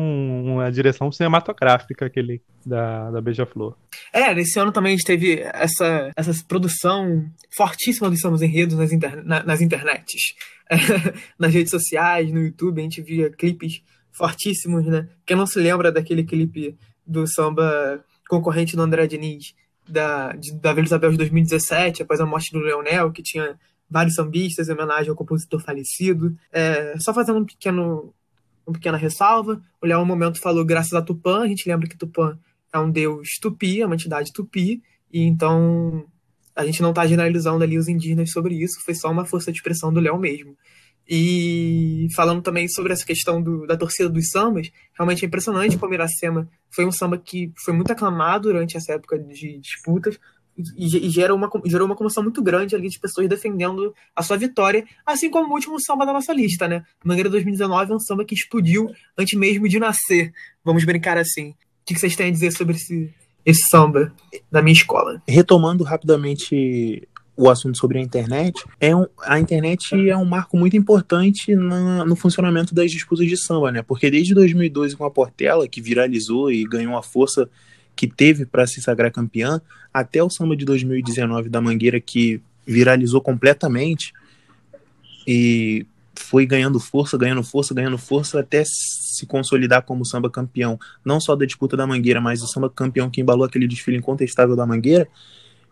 uma direção cinematográfica aquele da, da Beija-Flor. É, nesse ano também a gente teve essa, essa produção fortíssima dos sambas enredos nas, inter, na, nas internets. nas redes sociais, no YouTube, a gente via clipes fortíssimos, né? Quem não se lembra daquele clipe do samba concorrente do André Diniz, da, de, da Vila Isabel de 2017, após a morte do Leonel, que tinha vários sambistas em homenagem ao compositor falecido. É, só fazendo um pequeno uma pequena ressalva. O Léo, um momento, falou graças a Tupã. A gente lembra que Tupã é um deus tupi, é uma entidade tupi. E então a gente não está generalizando ali os indígenas sobre isso. Foi só uma força de expressão do Léo mesmo. E falando também sobre essa questão do, da torcida dos sambas, realmente é impressionante como Iracema foi um samba que foi muito aclamado durante essa época de disputas e, e gera uma, gerou uma comoção muito grande ali de pessoas defendendo a sua vitória, assim como o último samba da nossa lista, né? Mangueira 2019 é um samba que explodiu antes mesmo de nascer, vamos brincar assim. O que vocês têm a dizer sobre esse, esse samba da minha escola? Retomando rapidamente o assunto sobre a internet, é um, a internet é um marco muito importante na, no funcionamento das disputas de samba, né? Porque desde 2012 com a Portela, que viralizou e ganhou a força que teve para se sagrar campeã, até o samba de 2019 da Mangueira, que viralizou completamente e foi ganhando força, ganhando força, ganhando força, até se consolidar como samba campeão, não só da disputa da Mangueira, mas o samba campeão que embalou aquele desfile incontestável da Mangueira,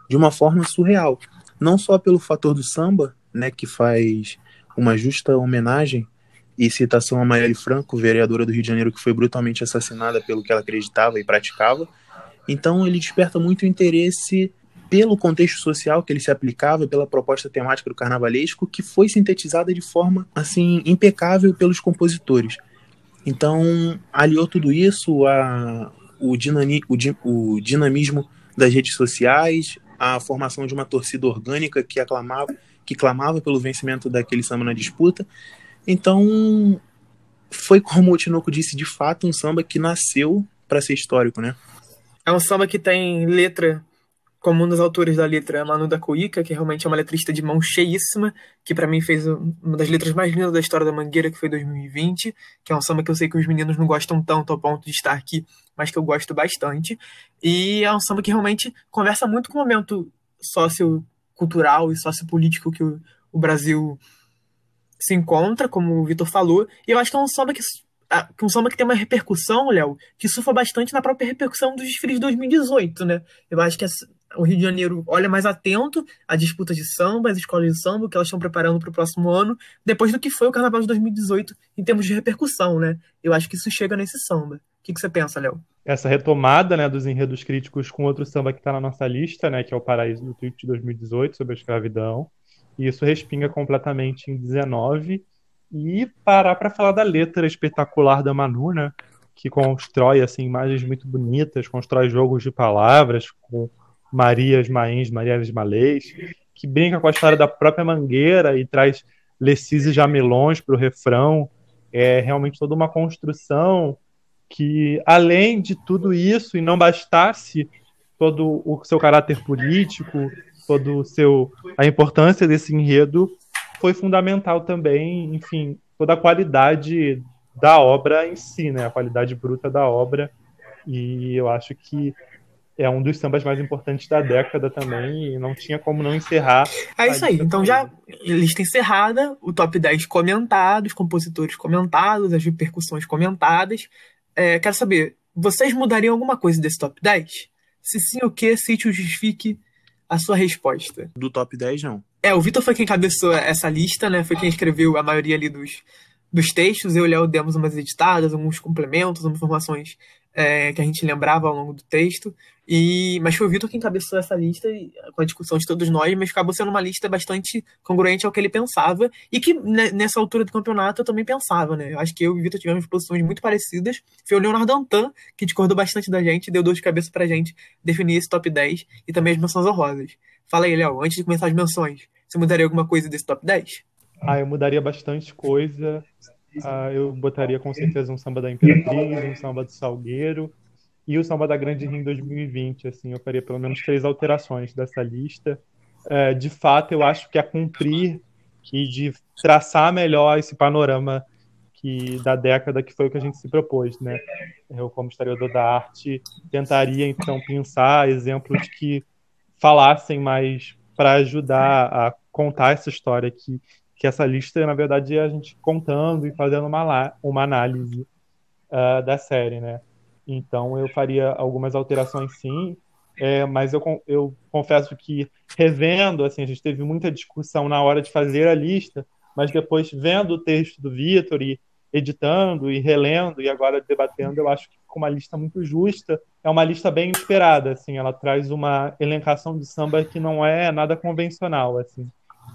de uma forma surreal. Não só pelo fator do samba, né, que faz uma justa homenagem e citação a Marielle Franco, vereadora do Rio de Janeiro, que foi brutalmente assassinada pelo que ela acreditava e praticava, então ele desperta muito interesse pelo contexto social que ele se aplicava, pela proposta temática do carnavalesco, que foi sintetizada de forma assim impecável pelos compositores. Então aliou tudo isso a o, dinami, o, o dinamismo das redes sociais, a formação de uma torcida orgânica que aclamava, que clamava pelo vencimento daquele samba na disputa. Então foi como o Tinoco disse, de fato um samba que nasceu para ser histórico, né? É um samba que tem letra, como um dos autores da letra, Manu da Cuica, que realmente é uma letrista de mão cheíssima, que para mim fez uma das letras mais lindas da história da Mangueira, que foi 2020, que é um samba que eu sei que os meninos não gostam tanto ao ponto de estar aqui, mas que eu gosto bastante. E é um samba que realmente conversa muito com o momento sociocultural e sociopolítico que o, o Brasil se encontra, como o Vitor falou, e eu acho que é um samba que um samba que tem uma repercussão, Léo, que surfa bastante na própria repercussão dos desfiles de 2018, né? Eu acho que o Rio de Janeiro olha mais atento à disputa de samba, às escolas de samba, que elas estão preparando para o próximo ano, depois do que foi o Carnaval de 2018 em termos de repercussão, né? Eu acho que isso chega nesse samba. O que, que você pensa, Léo? Essa retomada né, dos enredos críticos com outro samba que está na nossa lista, né, que é o Paraíso do Tweet de 2018, sobre a escravidão. E isso respinga completamente em 19 e parar para falar da letra espetacular da Manu, né? Que constrói assim imagens muito bonitas, constrói jogos de palavras com Marias Mains, Marias Malês, que brinca com a história da própria Mangueira e traz Lecis e Jamelões para o refrão. É realmente toda uma construção que, além de tudo isso, e não bastasse todo o seu caráter político, todo o seu a importância desse enredo, foi fundamental também, enfim, toda a qualidade da obra em si, né? A qualidade bruta da obra. E eu acho que é um dos sambas mais importantes da década também, e não tinha como não encerrar. É isso aí. Então já lista encerrada, o top 10 comentado, os compositores comentados, as repercussões comentadas. É, quero saber, vocês mudariam alguma coisa desse top 10? Se sim, o que? Cite o justifique a sua resposta. Do top 10, não. É, o Vitor foi quem cabeçou essa lista, né? Foi quem escreveu a maioria ali dos, dos textos. Eu e o Léo demos umas editadas, alguns complementos, algumas informações é, que a gente lembrava ao longo do texto. E, mas foi o Vitor quem encabeçou essa lista com a discussão de todos nós, mas acabou sendo uma lista bastante congruente ao que ele pensava e que né, nessa altura do campeonato eu também pensava, né? Eu acho que eu e o Vitor tivemos posições muito parecidas. Foi o Leonardo Antan que discordou bastante da gente, deu dor de cabeça pra gente definir esse top 10 e também as menções honrosas. Fala aí, Léo, antes de começar as menções, você mudaria alguma coisa desse top 10? Ah, eu mudaria bastante coisa. Ah, eu botaria com certeza um samba da Imperatriz, um samba do Salgueiro e o samba da Grande Rio 2020. Assim, eu faria pelo menos três alterações dessa lista. É, de fato, eu acho que a cumprir e de traçar melhor esse panorama que da década que foi o que a gente se propôs, né? Eu, como historiador da arte, tentaria então pensar exemplos que falassem mais para ajudar a contar essa história que que essa lista, na verdade, é a gente contando e fazendo uma, uma análise uh, da série, né? Então, eu faria algumas alterações, sim, é, mas eu, eu confesso que, revendo, assim, a gente teve muita discussão na hora de fazer a lista, mas depois, vendo o texto do Vitor e editando e relendo e agora debatendo, eu acho que ficou uma lista muito justa. É uma lista bem esperada, assim, ela traz uma elencação de samba que não é nada convencional, assim.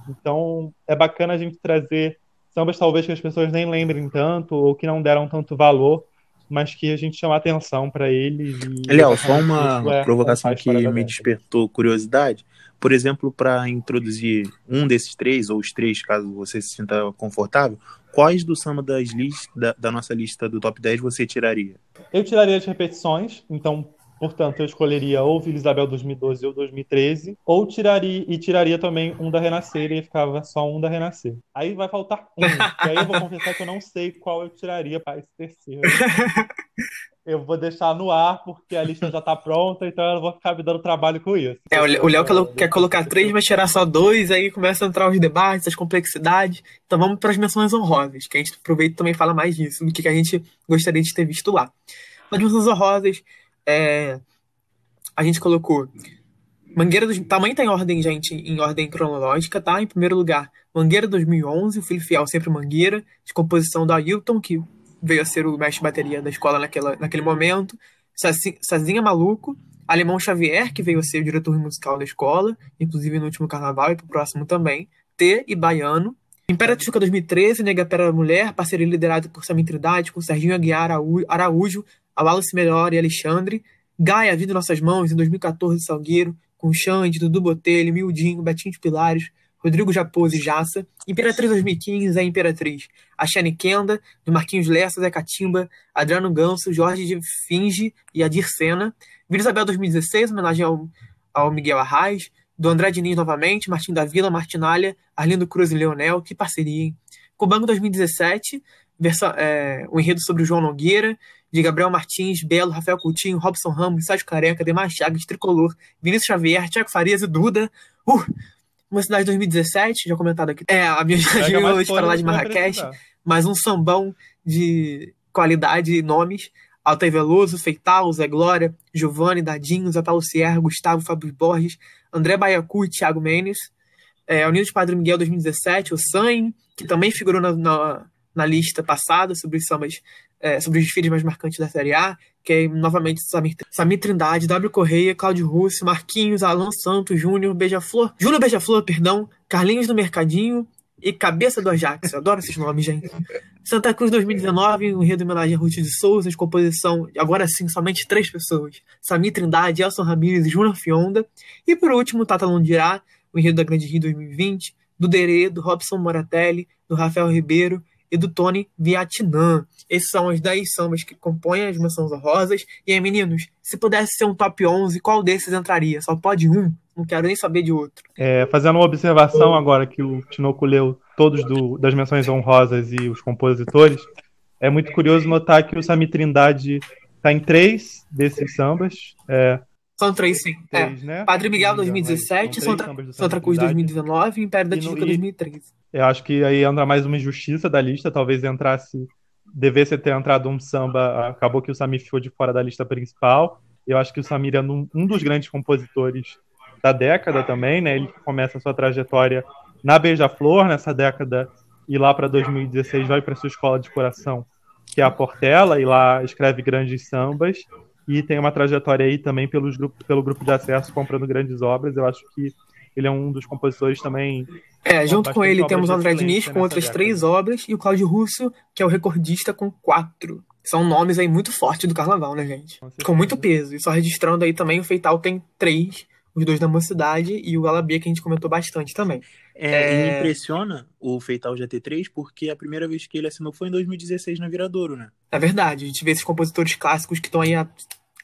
Então, é bacana a gente trazer sambas talvez que as pessoas nem lembrem tanto ou que não deram tanto valor, mas que a gente chama atenção para eles. Léo, só uma é, provocação que me despertou curiosidade. Por exemplo, para introduzir um desses três, ou os três, caso você se sinta confortável, quais do samba das list, da, da nossa lista do top 10 você tiraria? Eu tiraria as repetições, então Portanto, eu escolheria ou Vila Isabel 2012 ou 2013, ou tiraria e tiraria também um da Renascer e ficava só um da Renascer. Aí vai faltar um. e aí eu vou confessar que eu não sei qual eu tiraria para esse terceiro. eu vou deixar no ar porque a lista já tá pronta, então eu vou ficar me dando trabalho com isso. É, o Léo quer, colocar três, vai tirar só dois, aí começa a entrar os debates, as complexidades. Então vamos para as menções honrosas, que a gente aproveita e também fala mais disso, do que a gente gostaria de ter visto lá. Nas menções honrosas, é, a gente colocou Mangueira tamanho tá em ordem, gente, em ordem cronológica, tá? Em primeiro lugar, Mangueira 2011, o Filho Fiel sempre Mangueira, de composição da Ailton, que veio a ser o mestre bateria da escola naquela, naquele momento. Sazinha Maluco, Alemão Xavier, que veio a ser o diretor musical da escola, inclusive no último carnaval e pro próximo também. T e Baiano. Imperatriz 2013, Nega Pera Mulher, parceria liderada por Samir Trindade, com Serginho Aguiar Araújo, a Wallace Melhor e Alexandre. Gaia, Vida Nossas Mãos, em 2014, Salgueiro, com Xande, Dudu Botelho, Mildinho, Betinho de Pilares, Rodrigo Japose e Jaça. Imperatriz 2015 é Imperatriz. A Shane Kenda, do Marquinhos Lessa, Zé Catimba, Adriano Ganso, Jorge de Finge e Adir Sena. Vila Isabel 2016, homenagem ao, ao Miguel Arraes. Do André Diniz novamente, Martim da Vila, Martinalha, Arlindo Cruz e Leonel. Que parceria, hein? Cubango 2017, versa, é, o enredo sobre o João Nogueira de Gabriel Martins, Belo, Rafael Coutinho, Robson Ramos, Sérgio Careca, Demar Chagas, Tricolor, Vinícius Xavier, Tiago Farias e Duda. Uh, uma cidade de 2017, já comentado aqui. É, a minha hoje para lá de Marrakech, mais um sambão de qualidade e nomes. Altair Veloso, Feital, Zé Glória, Giovanni, Dadinho, Zé Paulo Sierra, Gustavo, Fábio Borges, André Baiacu e Thiago Menes. É, Unidos Padre Miguel 2017, o Sanho, que também figurou na, na, na lista passada sobre os sambas é, sobre os desfiles mais marcantes da Série A, que é novamente Samir, Samir Trindade, W. Correia, Cláudio Russo, Marquinhos, Alan Santos, Júnior, Beija-Flor, Júnior Beija-Flor, perdão, Carlinhos do Mercadinho e Cabeça do Ajax. Eu adoro esses nomes, gente. Santa Cruz 2019, um enredo em homenagem a Ruth de Souza, de composição, agora sim, somente três pessoas. Samir Trindade, Elson Ramírez e Júnior Fionda. E por último, Tata Londirá, o enredo da Grande Rio 2020, do Derê, do Robson Moratelli, do Rafael Ribeiro e do Tony Vietnã. Esses são os 10 sambas que compõem as menções honrosas. E aí, meninos, se pudesse ser um top 11, qual desses entraria? Só pode um? Não quero nem saber de outro. É, fazendo uma observação agora que o Tinoco leu todos do, das menções honrosas e os compositores, é muito curioso notar que o Sami Trindade está em três desses sambas. É, são três, sim. Três, é. né? Padre Miguel 2017, Santa, Santa Cruz 2019 e Império da Tijuca 2013. Eu acho que aí entra mais uma injustiça da lista, talvez entrasse. Devesse ter entrado um samba, acabou que o Samir ficou de fora da lista principal. Eu acho que o Samir é um, um dos grandes compositores da década também, né? Ele começa a sua trajetória na Beija-Flor nessa década e lá para 2016 vai para sua escola de coração, que é a Portela, e lá escreve grandes sambas e tem uma trajetória aí também pelos grupos, pelo grupo de acesso comprando grandes obras. Eu acho que ele é um dos compositores também. É, junto com ele temos o André Diniz com outras década. três obras e o Cláudio Russo, que é o recordista com quatro. São nomes aí muito fortes do carnaval, né, gente? Com, muito peso. E só registrando aí também, o Feital tem três, os dois da Mocidade e o Alabia, que a gente comentou bastante também. É, é... Me impressiona o Feital já ter três, porque a primeira vez que ele assinou foi em 2016 na Viradouro, né? É verdade, a gente vê esses compositores clássicos que estão aí há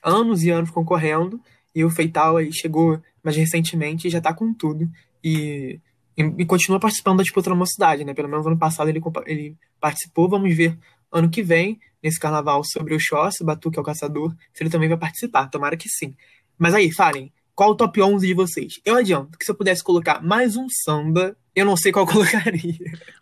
anos e anos concorrendo, e o Feital aí chegou mais recentemente e já tá com tudo. E, e, e, continua participando da disputa da mocidade, né? Pelo menos ano passado ele, ele participou, vamos ver ano que vem, nesse carnaval, sobre o Xoss, o Batu, que é o caçador, se ele também vai participar, tomara que sim. Mas aí, falem, qual o top 11 de vocês? Eu adianto que se eu pudesse colocar mais um samba, eu não sei qual colocaria.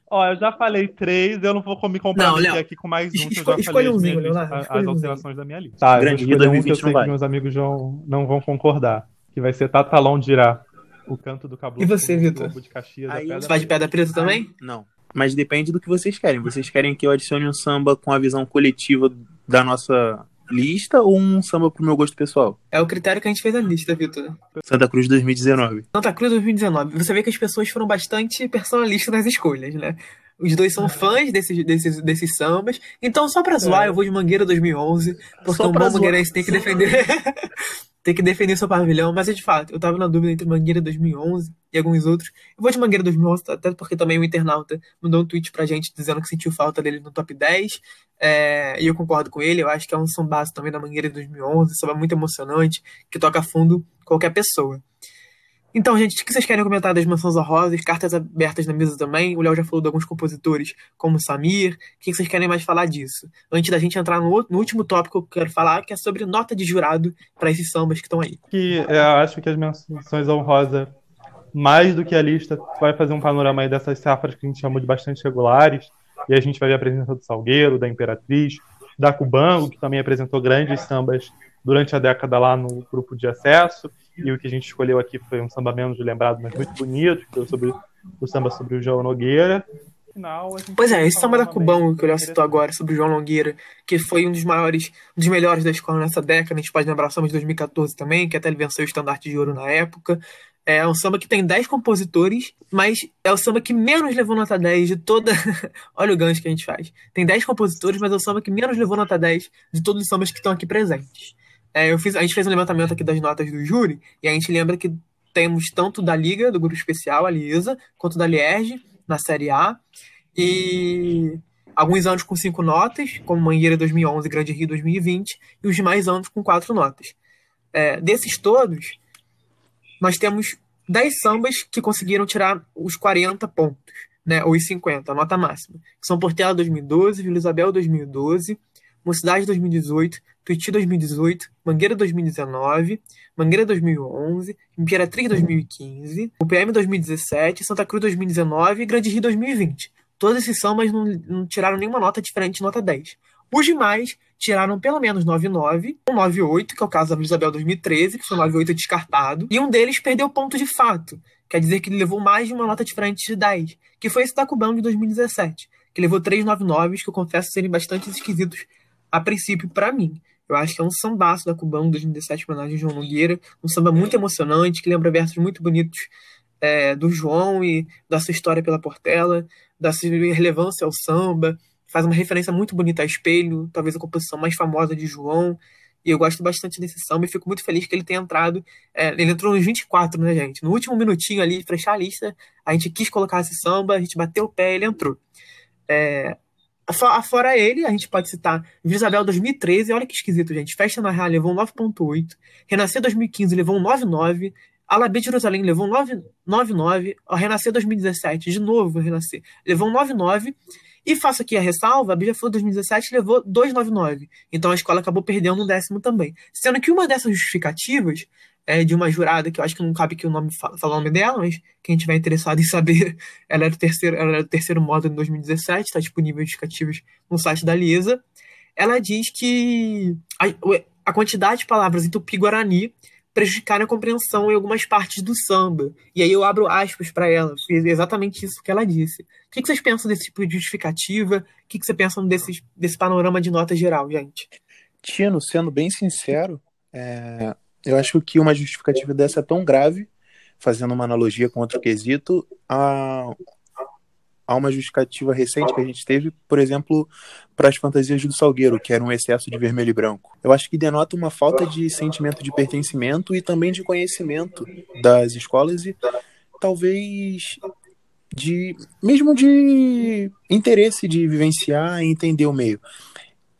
Ó, eu já falei três, eu não vou me comprometer aqui com mais um. Esco, eu já falei umzinho, Leonardo, as, alterações da minha lista. Tá, Grande eu vou escolher um que eu sei que meus amigos não, não vão concordar. Que vai ser Tatalão Dirá, o canto do cabelo. E você, Vitor? Você vai de pedra preta também? Não. Mas depende do que vocês querem. Vocês querem que eu adicione um samba com a visão coletiva da nossa lista ou um samba pro meu gosto pessoal? É o critério que a gente fez a lista, Vitor. Santa Cruz 2019. Santa Cruz 2019. Você vê que as pessoas foram bastante personalistas nas escolhas, né? Os dois são fãs desses, desses, desses sambas. Então, só pra zoar, é. eu vou de Mangueira 2011. Porque só um bom mangueirense tem que defender. tem que defender seu pavilhão. Mas, é de fato, eu tava na dúvida entre Mangueira 2011 e alguns outros. Eu vou de Mangueira 2011, até porque também o internauta mandou um tweet pra gente dizendo que sentiu falta dele no top 10. É, e eu concordo com ele. Eu acho que é um sambaço também da Mangueira 2011. Samba muito emocionante, que toca fundo qualquer pessoa. Então, gente, o que vocês querem comentar das mansões honrosas? Cartas abertas na mesa também. O Léo já falou de alguns compositores, como Samir. O que vocês querem mais falar disso? Antes da gente entrar no, no último tópico que eu quero falar, que é sobre nota de jurado para esses sambas que estão aí. Que eu acho que as menções honrosas, mais do que a lista, vai fazer um panorama aí dessas safras que a gente chamou de bastante regulares. E a gente vai ver a presença do Salgueiro, da Imperatriz, da Cubango, que também apresentou grandes sambas durante a década lá no grupo de acesso. E o que a gente escolheu aqui foi um samba menos lembrado, mas muito bonito, que foi sobre o samba sobre o João Nogueira. Final, pois é, esse samba da Cubão que o Léo citou agora sobre o João Nogueira, que foi um dos maiores, um dos melhores da escola nessa década, a gente pode lembrar o samba de 2014 também, que até ele venceu o estandarte de ouro na época. É um samba que tem 10 compositores, mas é o samba que menos levou nota 10 de toda. Olha o gancho que a gente faz. Tem 10 compositores, mas é o samba que menos levou nota 10 de todos os sambas que estão aqui presentes. É, eu fiz, a gente fez um levantamento aqui das notas do júri, e a gente lembra que temos tanto da Liga, do grupo especial, a Liesa, quanto da Lierge, na Série A. E alguns anos com cinco notas, como Mangueira 2011 Grande Rio 2020, e os demais anos com quatro notas. É, desses todos, nós temos 10 sambas que conseguiram tirar os 40 pontos, né, ou os 50, a nota máxima. São Portela 2012, Vila Isabel 2012, Mocidade 2018, Tuiuti 2018, Mangueira 2019, Mangueira 2011, Imperatriz 2015, UPM 2017, Santa Cruz 2019 e Grande Rio 2020. Todos esses são, mas não, não tiraram nenhuma nota diferente de nota 10. Os demais tiraram pelo menos 9,9, um 9,8, que é o caso da Isabel 2013, que foi 9,8 descartado, e um deles perdeu ponto de fato, quer dizer que ele levou mais de uma nota diferente de 10, que foi esse da Cubão de 2017, que levou 3,99, que eu confesso serem bastante esquisitos a princípio para mim. Eu acho que é um sambaço da Cubão 2017, homenagem de João Nogueira. Um samba muito emocionante, que lembra versos muito bonitos é, do João e da sua história pela Portela, da sua relevância ao samba. Faz uma referência muito bonita a Espelho, talvez a composição mais famosa de João. E eu gosto bastante desse samba e fico muito feliz que ele tenha entrado. É, ele entrou nos 24, né, gente? No último minutinho ali, fechar a lista, a gente quis colocar esse samba, a gente bateu o pé e ele entrou. É, Fora ele, a gente pode citar Isabel 2013, olha que esquisito, gente. Festa na Real levou um 9.8. Renascer 2015 levou um 9.9. Alabê Jerusalém levou um 9.9. Renascer 2017, de novo Renascer, levou um 9.9. E faço aqui a ressalva, a Beija-Flor 2017 levou 2,99. Então a escola acabou perdendo um décimo também. Sendo que uma dessas justificativas é de uma jurada, que eu acho que não cabe que o nome falar o nome dela, mas quem tiver interessado em saber, ela era do terceiro, ela era do terceiro módulo em 2017, está disponível justificativas no site da Liesa. Ela diz que a, a quantidade de palavras em tupi-guarani prejudicaram a compreensão em algumas partes do samba. E aí eu abro aspas para ela, fiz exatamente isso que ela disse. O que, vocês pensam desse tipo de justificativa? O que, que você pensa desse, desse panorama de nota geral, gente? Tino, sendo bem sincero, é, eu acho que uma justificativa dessa é tão grave, fazendo uma analogia com outro quesito, a, a uma justificativa recente que a gente teve, por exemplo, para as fantasias do Salgueiro, que era um excesso de vermelho e branco. Eu acho que denota uma falta de sentimento de pertencimento e também de conhecimento das escolas e talvez de mesmo de interesse de vivenciar e entender o meio.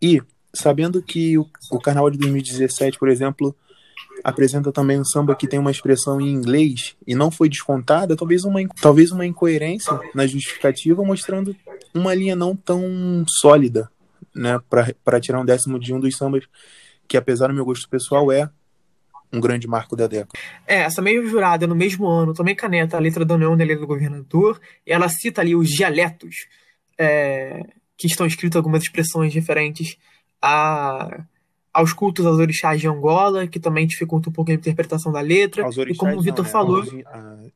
E sabendo que o, o Carnaval de 2017, por exemplo, apresenta também um samba que tem uma expressão em inglês e não foi descontada, talvez uma, talvez uma incoerência na justificativa, mostrando uma linha não tão sólida, né, para tirar um décimo de um dos sambas que, apesar do meu gosto pessoal, é um grande marco da década. É, essa mesma jurada, no mesmo ano, também caneta a letra da União da Lei do Governador, e ela cita ali os dialetos é, que estão escritos algumas expressões referentes a aos cultos aos orixás de Angola, que também dificulta um pouco a interpretação da letra. e como o Vitor né? falou.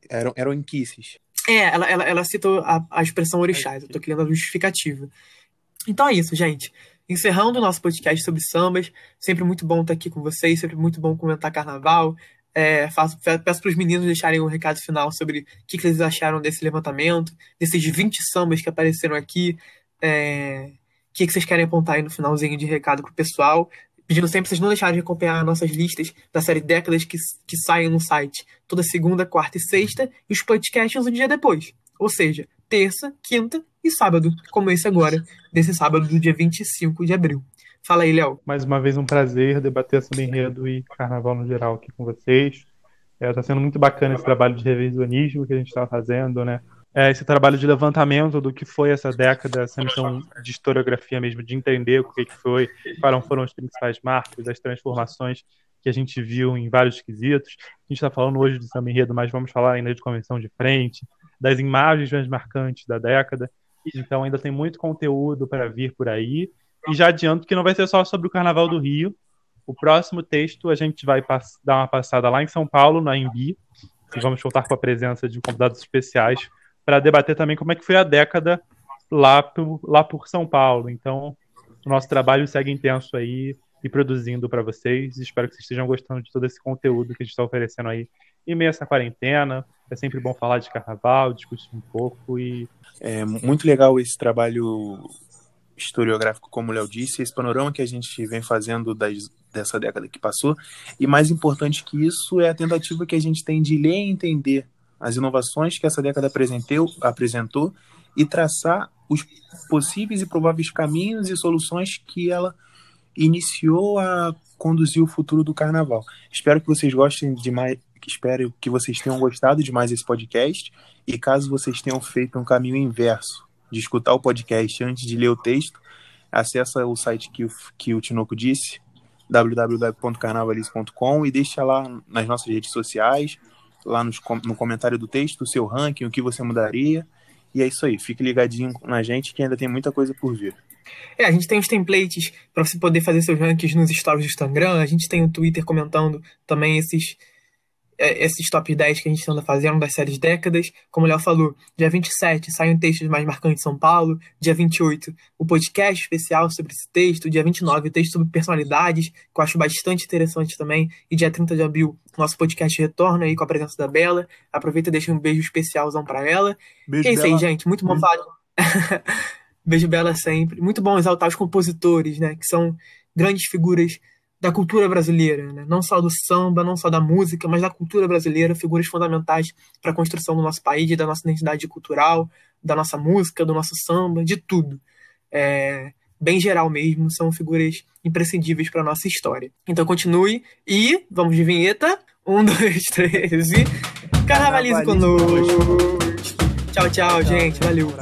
eram, eram inquices. É, ela, ela, ela cita a, a expressão orixás, eu tô criando a justificativa. Então é isso, gente. Encerrando o nosso podcast sobre sambas, sempre muito bom estar aqui com vocês, sempre muito bom comentar carnaval. É, faço, peço para os meninos deixarem um recado final sobre o que, que, eles acharam desse levantamento, desses 20 sambas que apareceram aqui. É, o que, que vocês querem apontar aí no finalzinho de recado pro pessoal pedindo sempre vocês não deixarem de acompanhar nossas listas da série Décadas que, que saem no site toda segunda, quarta e sexta, e os podcasts um dia depois. Ou seja, terça, quinta e sábado, como esse agora, desse sábado do dia 25 de abril. Fala aí, Léo. Mais uma vez um prazer debater sobre enredo e carnaval no geral aqui com vocês. Está é, tá sendo muito bacana esse trabalho de revisionismo que a gente está fazendo, né? É, esse trabalho de levantamento do que foi essa década, essa missão de historiografia mesmo, de entender o que, que foi, quais foram os principais marcos, as transformações que a gente viu em vários quesitos. A gente está falando hoje do samba enredo, mas vamos falar ainda de convenção de frente, das imagens mais marcantes da década. Então ainda tem muito conteúdo para vir por aí. E já adianto que não vai ser só sobre o Carnaval do Rio. O próximo texto a gente vai dar uma passada lá em São Paulo, na Embi, e vamos contar com a presença de convidados especiais para debater também como é que foi a década lá por, lá por São Paulo. Então, o nosso trabalho segue intenso aí e produzindo para vocês. Espero que vocês estejam gostando de todo esse conteúdo que a gente está oferecendo aí em meio a essa quarentena. É sempre bom falar de carnaval, discutir um pouco e. É muito legal esse trabalho historiográfico, como o Léo disse, esse panorama que a gente vem fazendo das, dessa década que passou. E mais importante que isso é a tentativa que a gente tem de ler e entender as inovações que essa década apresentou e traçar os possíveis e prováveis caminhos e soluções que ela iniciou a conduzir o futuro do carnaval. Espero que vocês gostem de mais, espero que vocês tenham gostado de mais esse podcast e caso vocês tenham feito um caminho inverso de escutar o podcast antes de ler o texto, acessa o site que o, que o Tinoco disse, www.carnavalice.com e deixa lá nas nossas redes sociais lá nos, no comentário do texto o seu ranking, o que você mudaria. E é isso aí, fique ligadinho na gente que ainda tem muita coisa por vir. É, a gente tem os templates para você poder fazer seus rankings nos stories do Instagram, a gente tem o Twitter comentando também esses esses top 10 que a gente anda fazendo das séries décadas. Como o Léo falou, dia 27 saem textos mais marcantes de São Paulo. Dia 28, o podcast especial sobre esse texto. Dia 29, o texto sobre personalidades, que eu acho bastante interessante também. E dia 30 de abril, nosso podcast retorna aí com a presença da Bela. Aproveita e deixa um beijo especialzão para ela. Beijo, e é isso aí, gente. Muito bom falar. beijo Bela sempre. Muito bom exaltar os compositores, né? Que são grandes figuras da cultura brasileira, né? não só do samba, não só da música, mas da cultura brasileira, figuras fundamentais para a construção do nosso país, da nossa identidade cultural, da nossa música, do nosso samba, de tudo. É, bem geral mesmo, são figuras imprescindíveis para nossa história. Então continue e vamos de vinheta. Um, dois, três e. Carnavalize conosco! Tchau, tchau, gente. Valeu.